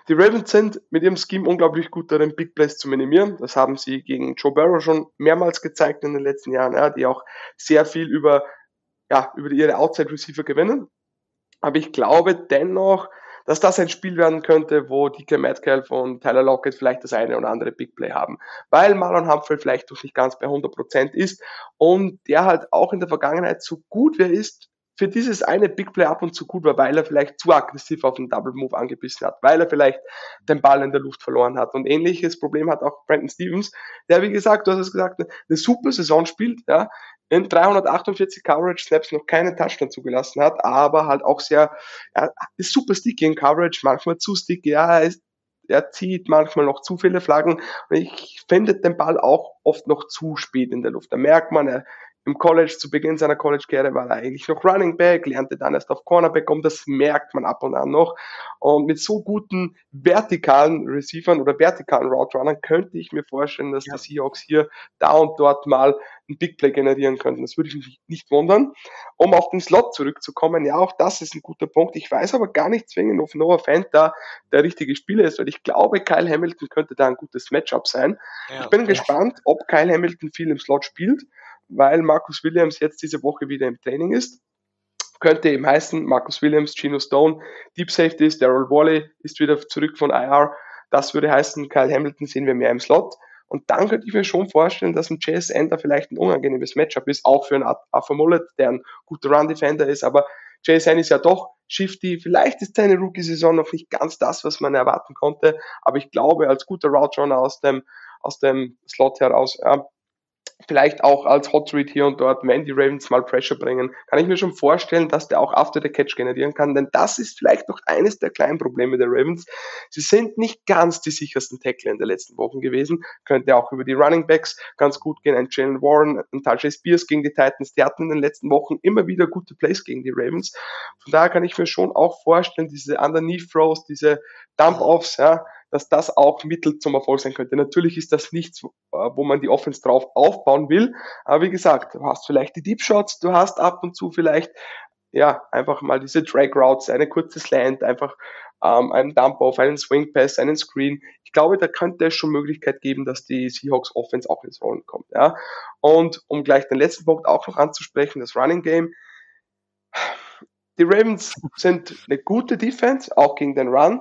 Die Ravens sind mit ihrem Scheme unglaublich gut darin, Big Plays zu minimieren. Das haben sie gegen Joe Burrow schon mehrmals gezeigt in den letzten Jahren, ja, die auch sehr viel über, ja, über ihre Outside Receiver gewinnen. Aber ich glaube dennoch, dass das ein Spiel werden könnte, wo DK Metcalf und Tyler Lockett vielleicht das eine oder andere Big Play haben. Weil Marlon Humphrey vielleicht noch nicht ganz bei 100% ist und der halt auch in der Vergangenheit so gut wie er ist, für dieses eine Big Play ab und zu gut war, weil er vielleicht zu aggressiv auf den Double Move angebissen hat, weil er vielleicht den Ball in der Luft verloren hat. Und ähnliches Problem hat auch Brandon Stevens, der, wie gesagt, du hast es gesagt, eine super Saison spielt, ja, in 348 Coverage Snaps noch keinen Touchdown zugelassen hat, aber halt auch sehr, ja, ist super sticky in Coverage, manchmal zu sticky, ja, er, ist, er zieht manchmal noch zu viele Flaggen und ich finde den Ball auch oft noch zu spät in der Luft. Da merkt man, er im College, zu Beginn seiner College-Karriere war er eigentlich noch Running Back, lernte dann erst auf Cornerback um, das merkt man ab und an noch. Und mit so guten vertikalen Receivern oder vertikalen Route Runnern könnte ich mir vorstellen, dass ja. die Seahawks hier da und dort mal ein Big Play generieren könnten. Das würde ich mich nicht wundern. Um auf den Slot zurückzukommen, ja, auch das ist ein guter Punkt. Ich weiß aber gar nicht zwingend, ob Noah Fant da der richtige Spieler ist, weil ich glaube, Kyle Hamilton könnte da ein gutes Matchup sein. Ja, ich bin ja. gespannt, ob Kyle Hamilton viel im Slot spielt weil Marcus Williams jetzt diese Woche wieder im Training ist. Könnte eben heißen, Marcus Williams, Gino Stone, Deep Safety ist, Daryl Wally ist wieder zurück von IR. Das würde heißen, Kyle Hamilton sehen wir mehr im Slot. Und dann könnte ich mir schon vorstellen, dass ein JSN da vielleicht ein unangenehmes Matchup ist, auch für einen Alpha Mullet, der ein guter Run-Defender ist. Aber JSN ist ja doch shifty. Vielleicht ist seine Rookie-Saison noch nicht ganz das, was man erwarten konnte. Aber ich glaube, als guter Route-Runner aus dem, aus dem Slot heraus, ja, vielleicht auch als Hot Read hier und dort, wenn die Ravens mal Pressure bringen, kann ich mir schon vorstellen, dass der auch After the Catch generieren kann, denn das ist vielleicht noch eines der kleinen Probleme der Ravens. Sie sind nicht ganz die sichersten Tackler in den letzten Wochen gewesen, könnte auch über die Running Backs ganz gut gehen, ein Jalen Warren, ein Tajay Spears gegen die Titans, die hatten in den letzten Wochen immer wieder gute Plays gegen die Ravens. Von daher kann ich mir schon auch vorstellen, diese Underneath Throws, diese Dump-Offs, ja, dass das auch Mittel zum Erfolg sein könnte. Natürlich ist das nichts, äh, wo man die Offense drauf aufbauen will, aber wie gesagt, du hast vielleicht die Deep Shots, du hast ab und zu vielleicht ja einfach mal diese Drag Routes, eine kurze Slant, einfach ähm, einen Dump Off, einen Swing Pass, einen Screen. Ich glaube, da könnte es schon Möglichkeit geben, dass die Seahawks Offense auch ins Rollen kommt. Ja. Und um gleich den letzten Punkt auch noch anzusprechen, das Running Game. Die Ravens sind eine gute Defense, auch gegen den Run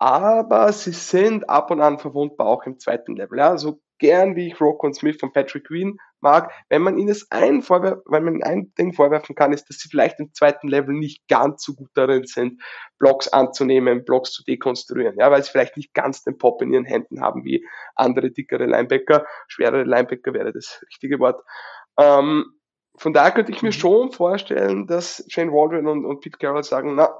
aber sie sind ab und an verwundbar auch im zweiten Level. Ja, so gern wie ich Rock und Smith von Patrick Queen mag, wenn man ihnen das ein wenn man ein Ding vorwerfen kann, ist, dass sie vielleicht im zweiten Level nicht ganz so gut darin sind, Blocks anzunehmen, Blocks zu dekonstruieren, ja, weil sie vielleicht nicht ganz den Pop in ihren Händen haben wie andere dickere Linebacker, schwerere Linebacker wäre das richtige Wort. Ähm, von daher könnte ich mir mhm. schon vorstellen, dass Shane Waldron und, und Pete Carroll sagen, na,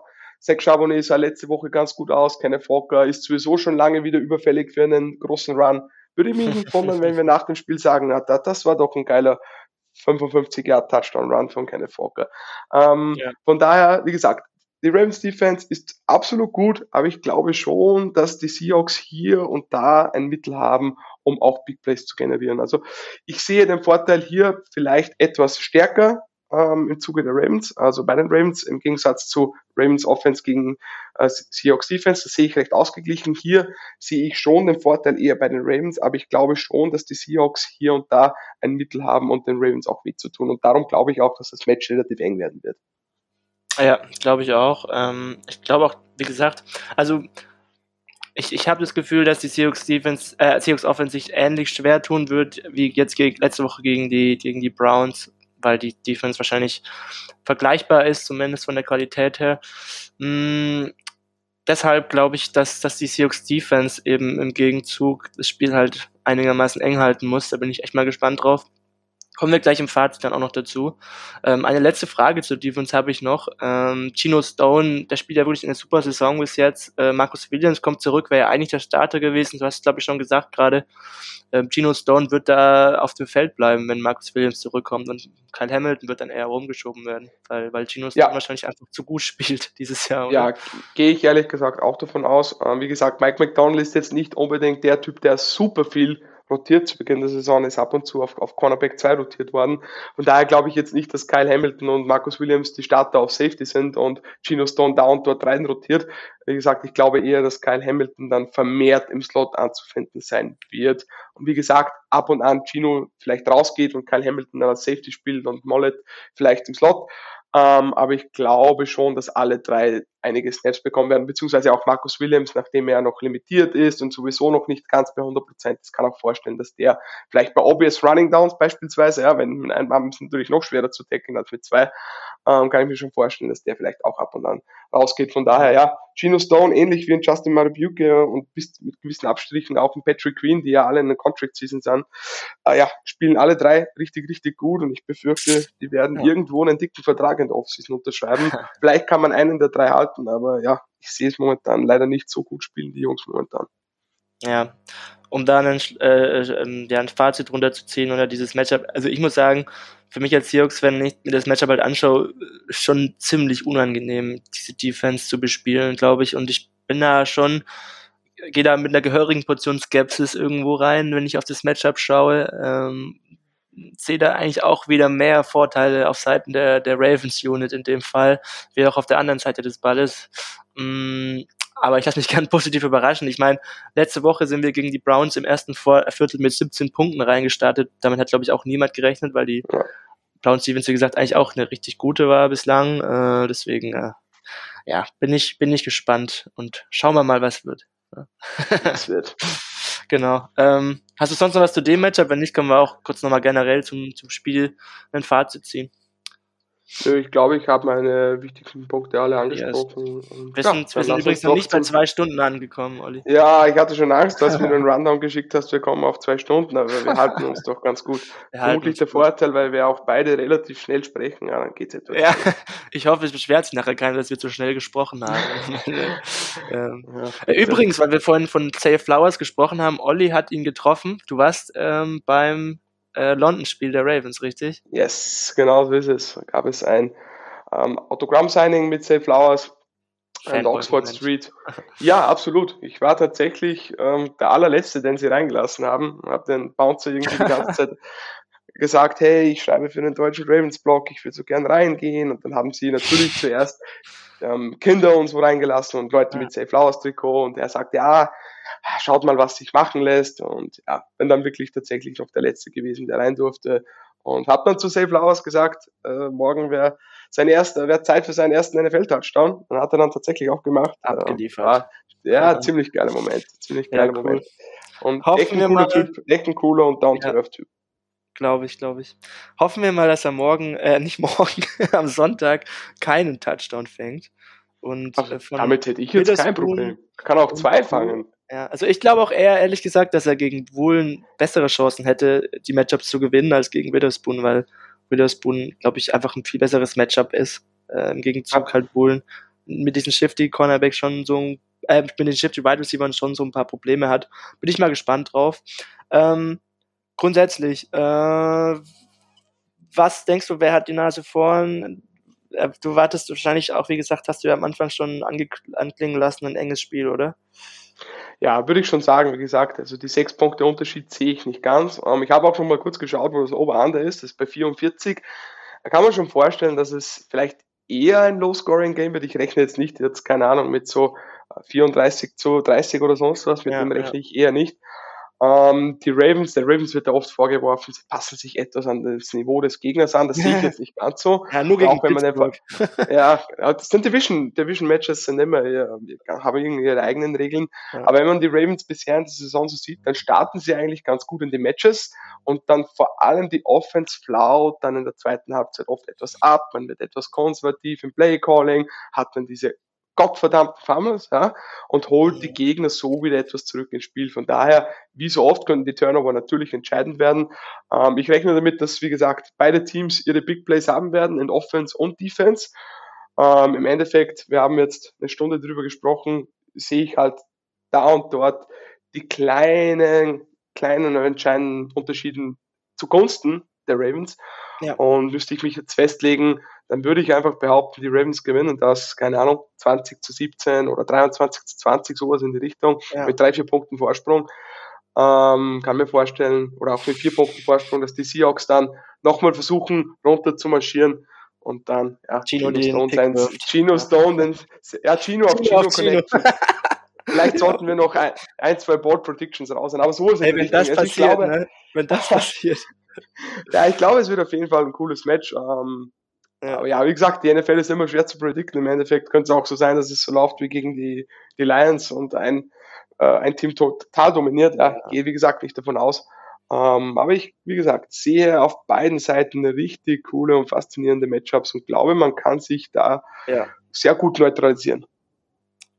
Zach Charbonnet sah letzte Woche ganz gut aus. Kenneth Walker ist sowieso schon lange wieder überfällig für einen großen Run. Würde mich nicht wundern, wenn wir nach dem Spiel sagen, na, das war doch ein geiler 55 Yard Touchdown Run von Kenneth Walker. Ähm, ja. Von daher, wie gesagt, die Ravens Defense ist absolut gut, aber ich glaube schon, dass die Seahawks hier und da ein Mittel haben, um auch Big Plays zu generieren. Also ich sehe den Vorteil hier vielleicht etwas stärker ähm, im Zuge der Ravens, also bei den Ravens im Gegensatz zu Ravens Offense gegen äh, Seahawks Defense, das sehe ich recht ausgeglichen. Hier sehe ich schon den Vorteil eher bei den Ravens, aber ich glaube schon, dass die Seahawks hier und da ein Mittel haben und den Ravens auch mitzutun. Und darum glaube ich auch, dass das Match relativ eng werden wird. Ja, glaube ich auch. Ähm, ich glaube auch, wie gesagt, also ich, ich habe das Gefühl, dass die Seahawks Defense, äh, Seahawks Offense sich ähnlich schwer tun wird, wie jetzt letzte Woche gegen die, gegen die Browns weil die Defense wahrscheinlich vergleichbar ist, zumindest von der Qualität her. Mm, deshalb glaube ich, dass, dass die Seahawks Defense eben im Gegenzug das Spiel halt einigermaßen eng halten muss. Da bin ich echt mal gespannt drauf. Kommen wir gleich im Fazit dann auch noch dazu. Ähm, eine letzte Frage zu Defense habe ich noch. Ähm, Gino Stone, der spielt ja wirklich eine super Saison bis jetzt. Äh, Marcus Williams kommt zurück, wäre ja eigentlich der Starter gewesen. Du hast, glaube ich, schon gesagt gerade. Ähm, Gino Stone wird da auf dem Feld bleiben, wenn Marcus Williams zurückkommt. Und Kyle Hamilton wird dann eher rumgeschoben werden, weil, weil Gino Stone ja. wahrscheinlich einfach zu gut spielt dieses Jahr. Oder? Ja, gehe ich ehrlich gesagt auch davon aus. Ähm, wie gesagt, Mike McDonald ist jetzt nicht unbedingt der Typ, der super viel rotiert zu Beginn der Saison, ist ab und zu auf, auf Cornerback 2 rotiert worden. Von daher glaube ich jetzt nicht, dass Kyle Hamilton und Marcus Williams die Starter auf Safety sind und Gino Stone da und dort rein rotiert. Wie gesagt, ich glaube eher, dass Kyle Hamilton dann vermehrt im Slot anzufinden sein wird. Und wie gesagt, ab und an Gino vielleicht rausgeht und Kyle Hamilton dann als Safety spielt und Mollet vielleicht im Slot. Ähm, aber ich glaube schon, dass alle drei einige Snaps bekommen werden, beziehungsweise auch Marcus Williams, nachdem er noch limitiert ist und sowieso noch nicht ganz bei 100 Prozent. Das kann auch vorstellen, dass der vielleicht bei obvious Running Downs beispielsweise, ja, wenn mit einem ist natürlich noch schwerer zu decken als mit zwei, ähm, kann ich mir schon vorstellen, dass der vielleicht auch ab und an rausgeht. Von daher, ja, Gino Stone, ähnlich wie ein Justin Marabuke und bis mit gewissen Abstrichen auch ein Patrick Queen, die ja alle in der Contract Season sind, äh, ja, spielen alle drei richtig, richtig gut und ich befürchte, die werden ja. irgendwo einen dicken Vertrag in der Offseason unterschreiben. Vielleicht kann man einen der drei halten, aber ja, ich sehe es momentan leider nicht so gut spielen, die Jungs momentan. Ja, um da einen, äh, äh, ja, ein Fazit runterzuziehen oder dieses Matchup. Also ich muss sagen, für mich als Seahawks, wenn ich mir das Matchup halt anschaue, schon ziemlich unangenehm, diese Defense zu bespielen, glaube ich. Und ich bin da schon, gehe da mit einer gehörigen Portion Skepsis irgendwo rein, wenn ich auf das Matchup schaue. Ähm, sehe da eigentlich auch wieder mehr Vorteile auf Seiten der, der Ravens Unit in dem Fall, wie auch auf der anderen Seite des Balles. Mm, aber ich lasse mich gern positiv überraschen. Ich meine, letzte Woche sind wir gegen die Browns im ersten Viertel mit 17 Punkten reingestartet. Damit hat, glaube ich, auch niemand gerechnet, weil die ja. Browns Stevens, wie gesagt, eigentlich auch eine richtig gute war bislang. Äh, deswegen, äh, ja, bin ich, bin ich gespannt und schauen wir mal, was wird. Was wird. Genau. Ähm, hast du sonst noch was zu dem Matchup? Wenn nicht, können wir auch kurz nochmal generell zum, zum Spiel ein Fazit ziehen. Ich glaube, ich habe meine wichtigsten Punkte alle angesprochen. Wir sind, ja, wir sind übrigens noch nicht bei zwei Stunden angekommen, Olli. Ja, ich hatte schon Angst, dass du mir einen Rundown geschickt hast, wir kommen auf zwei Stunden, aber wir halten uns doch ganz gut. Vermutlich der. Vorteil, weil wir auch beide relativ schnell sprechen, ja, dann geht's etwas. Ja, ich hoffe, es beschwert sich nachher keiner, dass wir zu schnell gesprochen haben. ähm, ja, übrigens, weil wir vorhin von Save Flowers gesprochen haben, Olli hat ihn getroffen. Du warst ähm, beim äh, London-Spiel der Ravens, richtig? Yes, genau so ist es. Da gab es ein ähm, Autogramm-Signing mit Safe Flowers an Oxford Street. Ja, absolut. Ich war tatsächlich ähm, der allerletzte, den sie reingelassen haben. Habe den Bouncer irgendwie die ganze Zeit gesagt, hey, ich schreibe für den deutschen Ravens-Blog, ich würde so gern reingehen. Und dann haben sie natürlich zuerst ähm, Kinder und so reingelassen und Leute ja. mit Safe Flowers Trikot. Und er sagte, ja, schaut mal, was sich machen lässt. Und ja, bin dann wirklich tatsächlich noch der Letzte gewesen, der rein durfte. Und habe dann zu Safe Flowers gesagt, äh, morgen wäre sein erster, wäre Zeit für seinen ersten NFL-Touchdown. Und hat er dann tatsächlich auch gemacht. Abgeliefert. War, ja, ja, ziemlich geiler Moment. Ziemlich geiler ja, cool. Moment. Und Hoffen echt ein cooler mal, Typ, echt ein cooler und down-to-earth-Typ. Glaube ich, glaube ich. Hoffen wir mal, dass er morgen, äh, nicht morgen, am Sonntag keinen Touchdown fängt. Und Ach, äh, damit hätte ich jetzt kein Problem. Kann auch zwei fangen. Ja, also ich glaube auch eher, ehrlich gesagt, dass er gegen Woolen bessere Chancen hätte, die Matchups zu gewinnen, als gegen Witherspoon, weil Witherspoon, glaube ich, einfach ein viel besseres Matchup ist. Äh, Im Gegenzug ja. halt Woolen mit diesen Shifty Cornerback schon so ein, äh, mit den Shifty Wide Receivers schon so ein paar Probleme hat. Bin ich mal gespannt drauf. Ähm, grundsätzlich, äh, was denkst du, wer hat die Nase vorn? Äh, du wartest wahrscheinlich auch, wie gesagt, hast du ja am Anfang schon anklingen lassen, ein enges Spiel, oder? Ja, würde ich schon sagen, wie gesagt, also die sechs Punkte Unterschied sehe ich nicht ganz. Ähm, ich habe auch schon mal kurz geschaut, wo das Oberander ist, das ist bei 44. Da kann man schon vorstellen, dass es vielleicht eher ein Low-Scoring-Game wird. Ich rechne jetzt nicht, jetzt keine Ahnung, mit so 34 zu 30 oder sonst was, mit ja, dem rechne ja. ich eher nicht. Ähm, die Ravens, der Ravens wird da oft vorgeworfen, sie passen sich etwas an das Niveau des Gegners an. Das sehe ich jetzt nicht ganz so. Ja, nur gegen auch wenn man einfach, ja, das sind Division, Division Matches sind immer, ja, haben irgendwie ihre eigenen Regeln. Ja. Aber wenn man die Ravens bisher in der Saison so sieht, dann starten sie eigentlich ganz gut in die Matches und dann vor allem die Offense flaut dann in der zweiten Halbzeit oft etwas ab, man wird etwas konservativ im Play Calling, hat dann diese gottverdammten Fumbles, ja, und holt die Gegner so wieder etwas zurück ins Spiel. Von daher, wie so oft, können die Turnover natürlich entscheidend werden. Ähm, ich rechne damit, dass, wie gesagt, beide Teams ihre Big Plays haben werden, in Offense und Defense. Ähm, Im Endeffekt, wir haben jetzt eine Stunde drüber gesprochen, sehe ich halt da und dort die kleinen, kleinen entscheidenden Unterschieden zugunsten der Ravens. Ja. Und müsste ich mich jetzt festlegen, dann würde ich einfach behaupten, die Ravens gewinnen das, keine Ahnung, 20 zu 17 oder 23 zu 20, sowas in die Richtung, ja. mit drei, vier Punkten Vorsprung. Ähm, kann mir vorstellen, oder auch mit vier Punkten Vorsprung, dass die Seahawks dann nochmal versuchen, runter zu marschieren und dann, ja, Gino, Gino Stone, sein, Gino Stone, den, ja, Gino auf Gino, Gino, Gino. Vielleicht sollten wir noch ein, ein zwei Board Predictions raus, aber so ist es. Hey, wenn das also passiert, glaube, ne? wenn das passiert. ja, ich glaube, es wird auf jeden Fall ein cooles Match. Ähm, Ja. Aber ja, wie gesagt, die NFL ist immer schwer zu predikten. Im Endeffekt könnte es auch so sein, dass es so läuft wie gegen die, die Lions und ein, äh, ein Team total dominiert. Ja, ja. gehe wie gesagt nicht davon aus. Ähm, aber ich, wie gesagt, sehe auf beiden Seiten richtig coole und faszinierende Matchups und glaube, man kann sich da ja. sehr gut neutralisieren.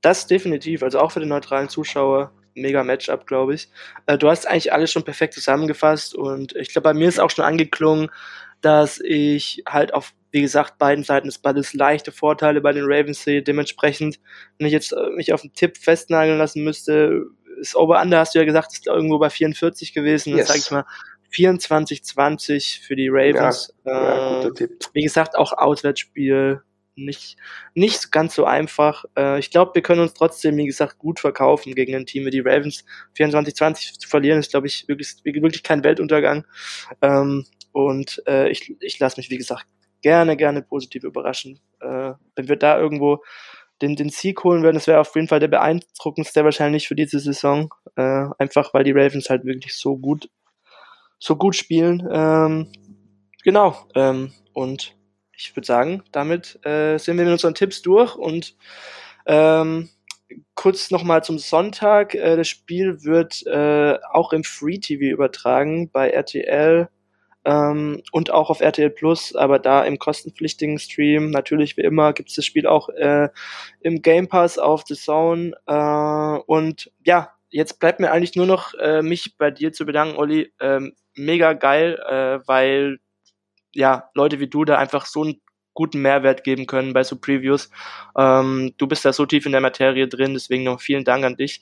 Das definitiv, also auch für den neutralen Zuschauer mega Matchup, glaube ich. Äh, du hast eigentlich alles schon perfekt zusammengefasst und ich glaube, bei mir ist auch schon angeklungen, dass ich halt auf, wie gesagt, beiden Seiten des Balles leichte Vorteile bei den Ravens sehe. Dementsprechend, wenn ich jetzt äh, mich auf einen Tipp festnageln lassen müsste, ist Over-Under, hast du ja gesagt, ist irgendwo bei 44 gewesen. Yes. Dann sage ich mal 24-20 für die Ravens. Ja, ja, guter äh, Tipp. Wie gesagt, auch Auswärtsspiel nicht, nicht ganz so einfach. Äh, ich glaube, wir können uns trotzdem, wie gesagt, gut verkaufen gegen ein Team wie die Ravens. 24-20 zu verlieren ist, glaube ich, wirklich, wirklich kein Weltuntergang. Ähm, und äh, ich, ich lasse mich, wie gesagt, gerne, gerne positiv überraschen. Äh, wenn wir da irgendwo den, den Sieg holen würden, das wäre auf jeden Fall der beeindruckendste wahrscheinlich für diese Saison. Äh, einfach weil die Ravens halt wirklich so gut, so gut spielen. Ähm, genau. Ähm, und ich würde sagen, damit äh, sind wir mit unseren Tipps durch und ähm, kurz nochmal zum Sonntag. Äh, das Spiel wird äh, auch im Free TV übertragen bei RTL ähm, und auch auf RTL Plus, aber da im kostenpflichtigen Stream. Natürlich wie immer gibt es das Spiel auch äh, im Game Pass auf The Zone. Äh, und ja, jetzt bleibt mir eigentlich nur noch äh, mich bei dir zu bedanken, Olli. Ähm, mega geil, äh, weil ja, Leute wie du da einfach so einen guten Mehrwert geben können bei so Previews. Ähm, du bist da so tief in der Materie drin, deswegen noch vielen Dank an dich.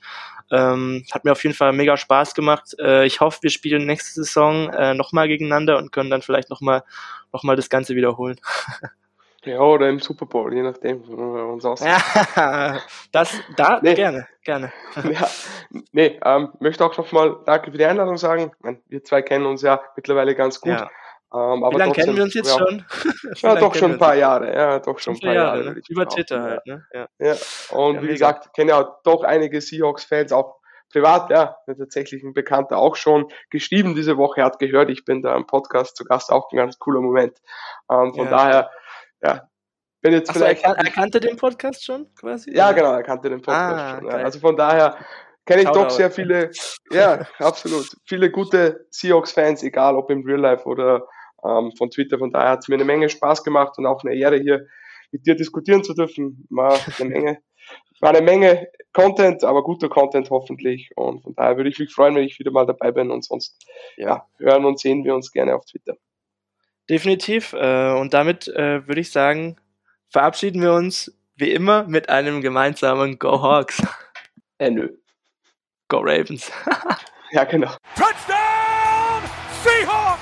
Ähm, hat mir auf jeden Fall mega Spaß gemacht. Äh, ich hoffe, wir spielen nächste Saison äh, nochmal gegeneinander und können dann vielleicht nochmal noch mal das Ganze wiederholen. Ja, oder im Super Bowl, je nachdem, wie wir uns aussehen. Ja, das, da, nee. gerne, gerne. Ja, nee, ähm, möchte auch nochmal Danke für die Einladung sagen. Meine, wir zwei kennen uns ja mittlerweile ganz gut. Ja. Ähm, Wie lange kennen wir uns jetzt ja, schon? ja, doch schon ein paar Jahre. Ja, doch schon ein paar Jahre. Jahre ne? Über Twitter halt, ne? Ja. ja. Und ja, wie gesagt, kenne ja doch einige Seahawks-Fans, auch privat, ja, tatsächlich ein Bekannter auch schon geschrieben diese Woche, hat gehört, ich bin da im Podcast zu Gast, auch ein ganz cooler Moment. Ähm, von daher, ja, bin jetzt Ach vielleicht. So, er, er kannte den Podcast schon quasi? Ja, genau, er kannte den Podcast ah, schon. Ja. Also von daher, kenne ich Shoutout. doch sehr viele, ja, absolut, viele gute Seahawks-Fans, egal ob im Real Life oder ähm, von Twitter. Von daher hat es mir eine Menge Spaß gemacht und auch eine Ehre hier mit dir diskutieren zu dürfen. War eine Menge, war eine Menge Content, aber guter Content hoffentlich. Und von daher würde ich mich freuen, wenn ich wieder mal dabei bin und sonst ja, hören und sehen wir uns gerne auf Twitter. Definitiv. Äh, und damit äh, würde ich sagen, verabschieden wir uns wie immer mit einem gemeinsamen Go Hawks. Äh, nö. Go Ravens. ja, genau. Touchdown Seahawks!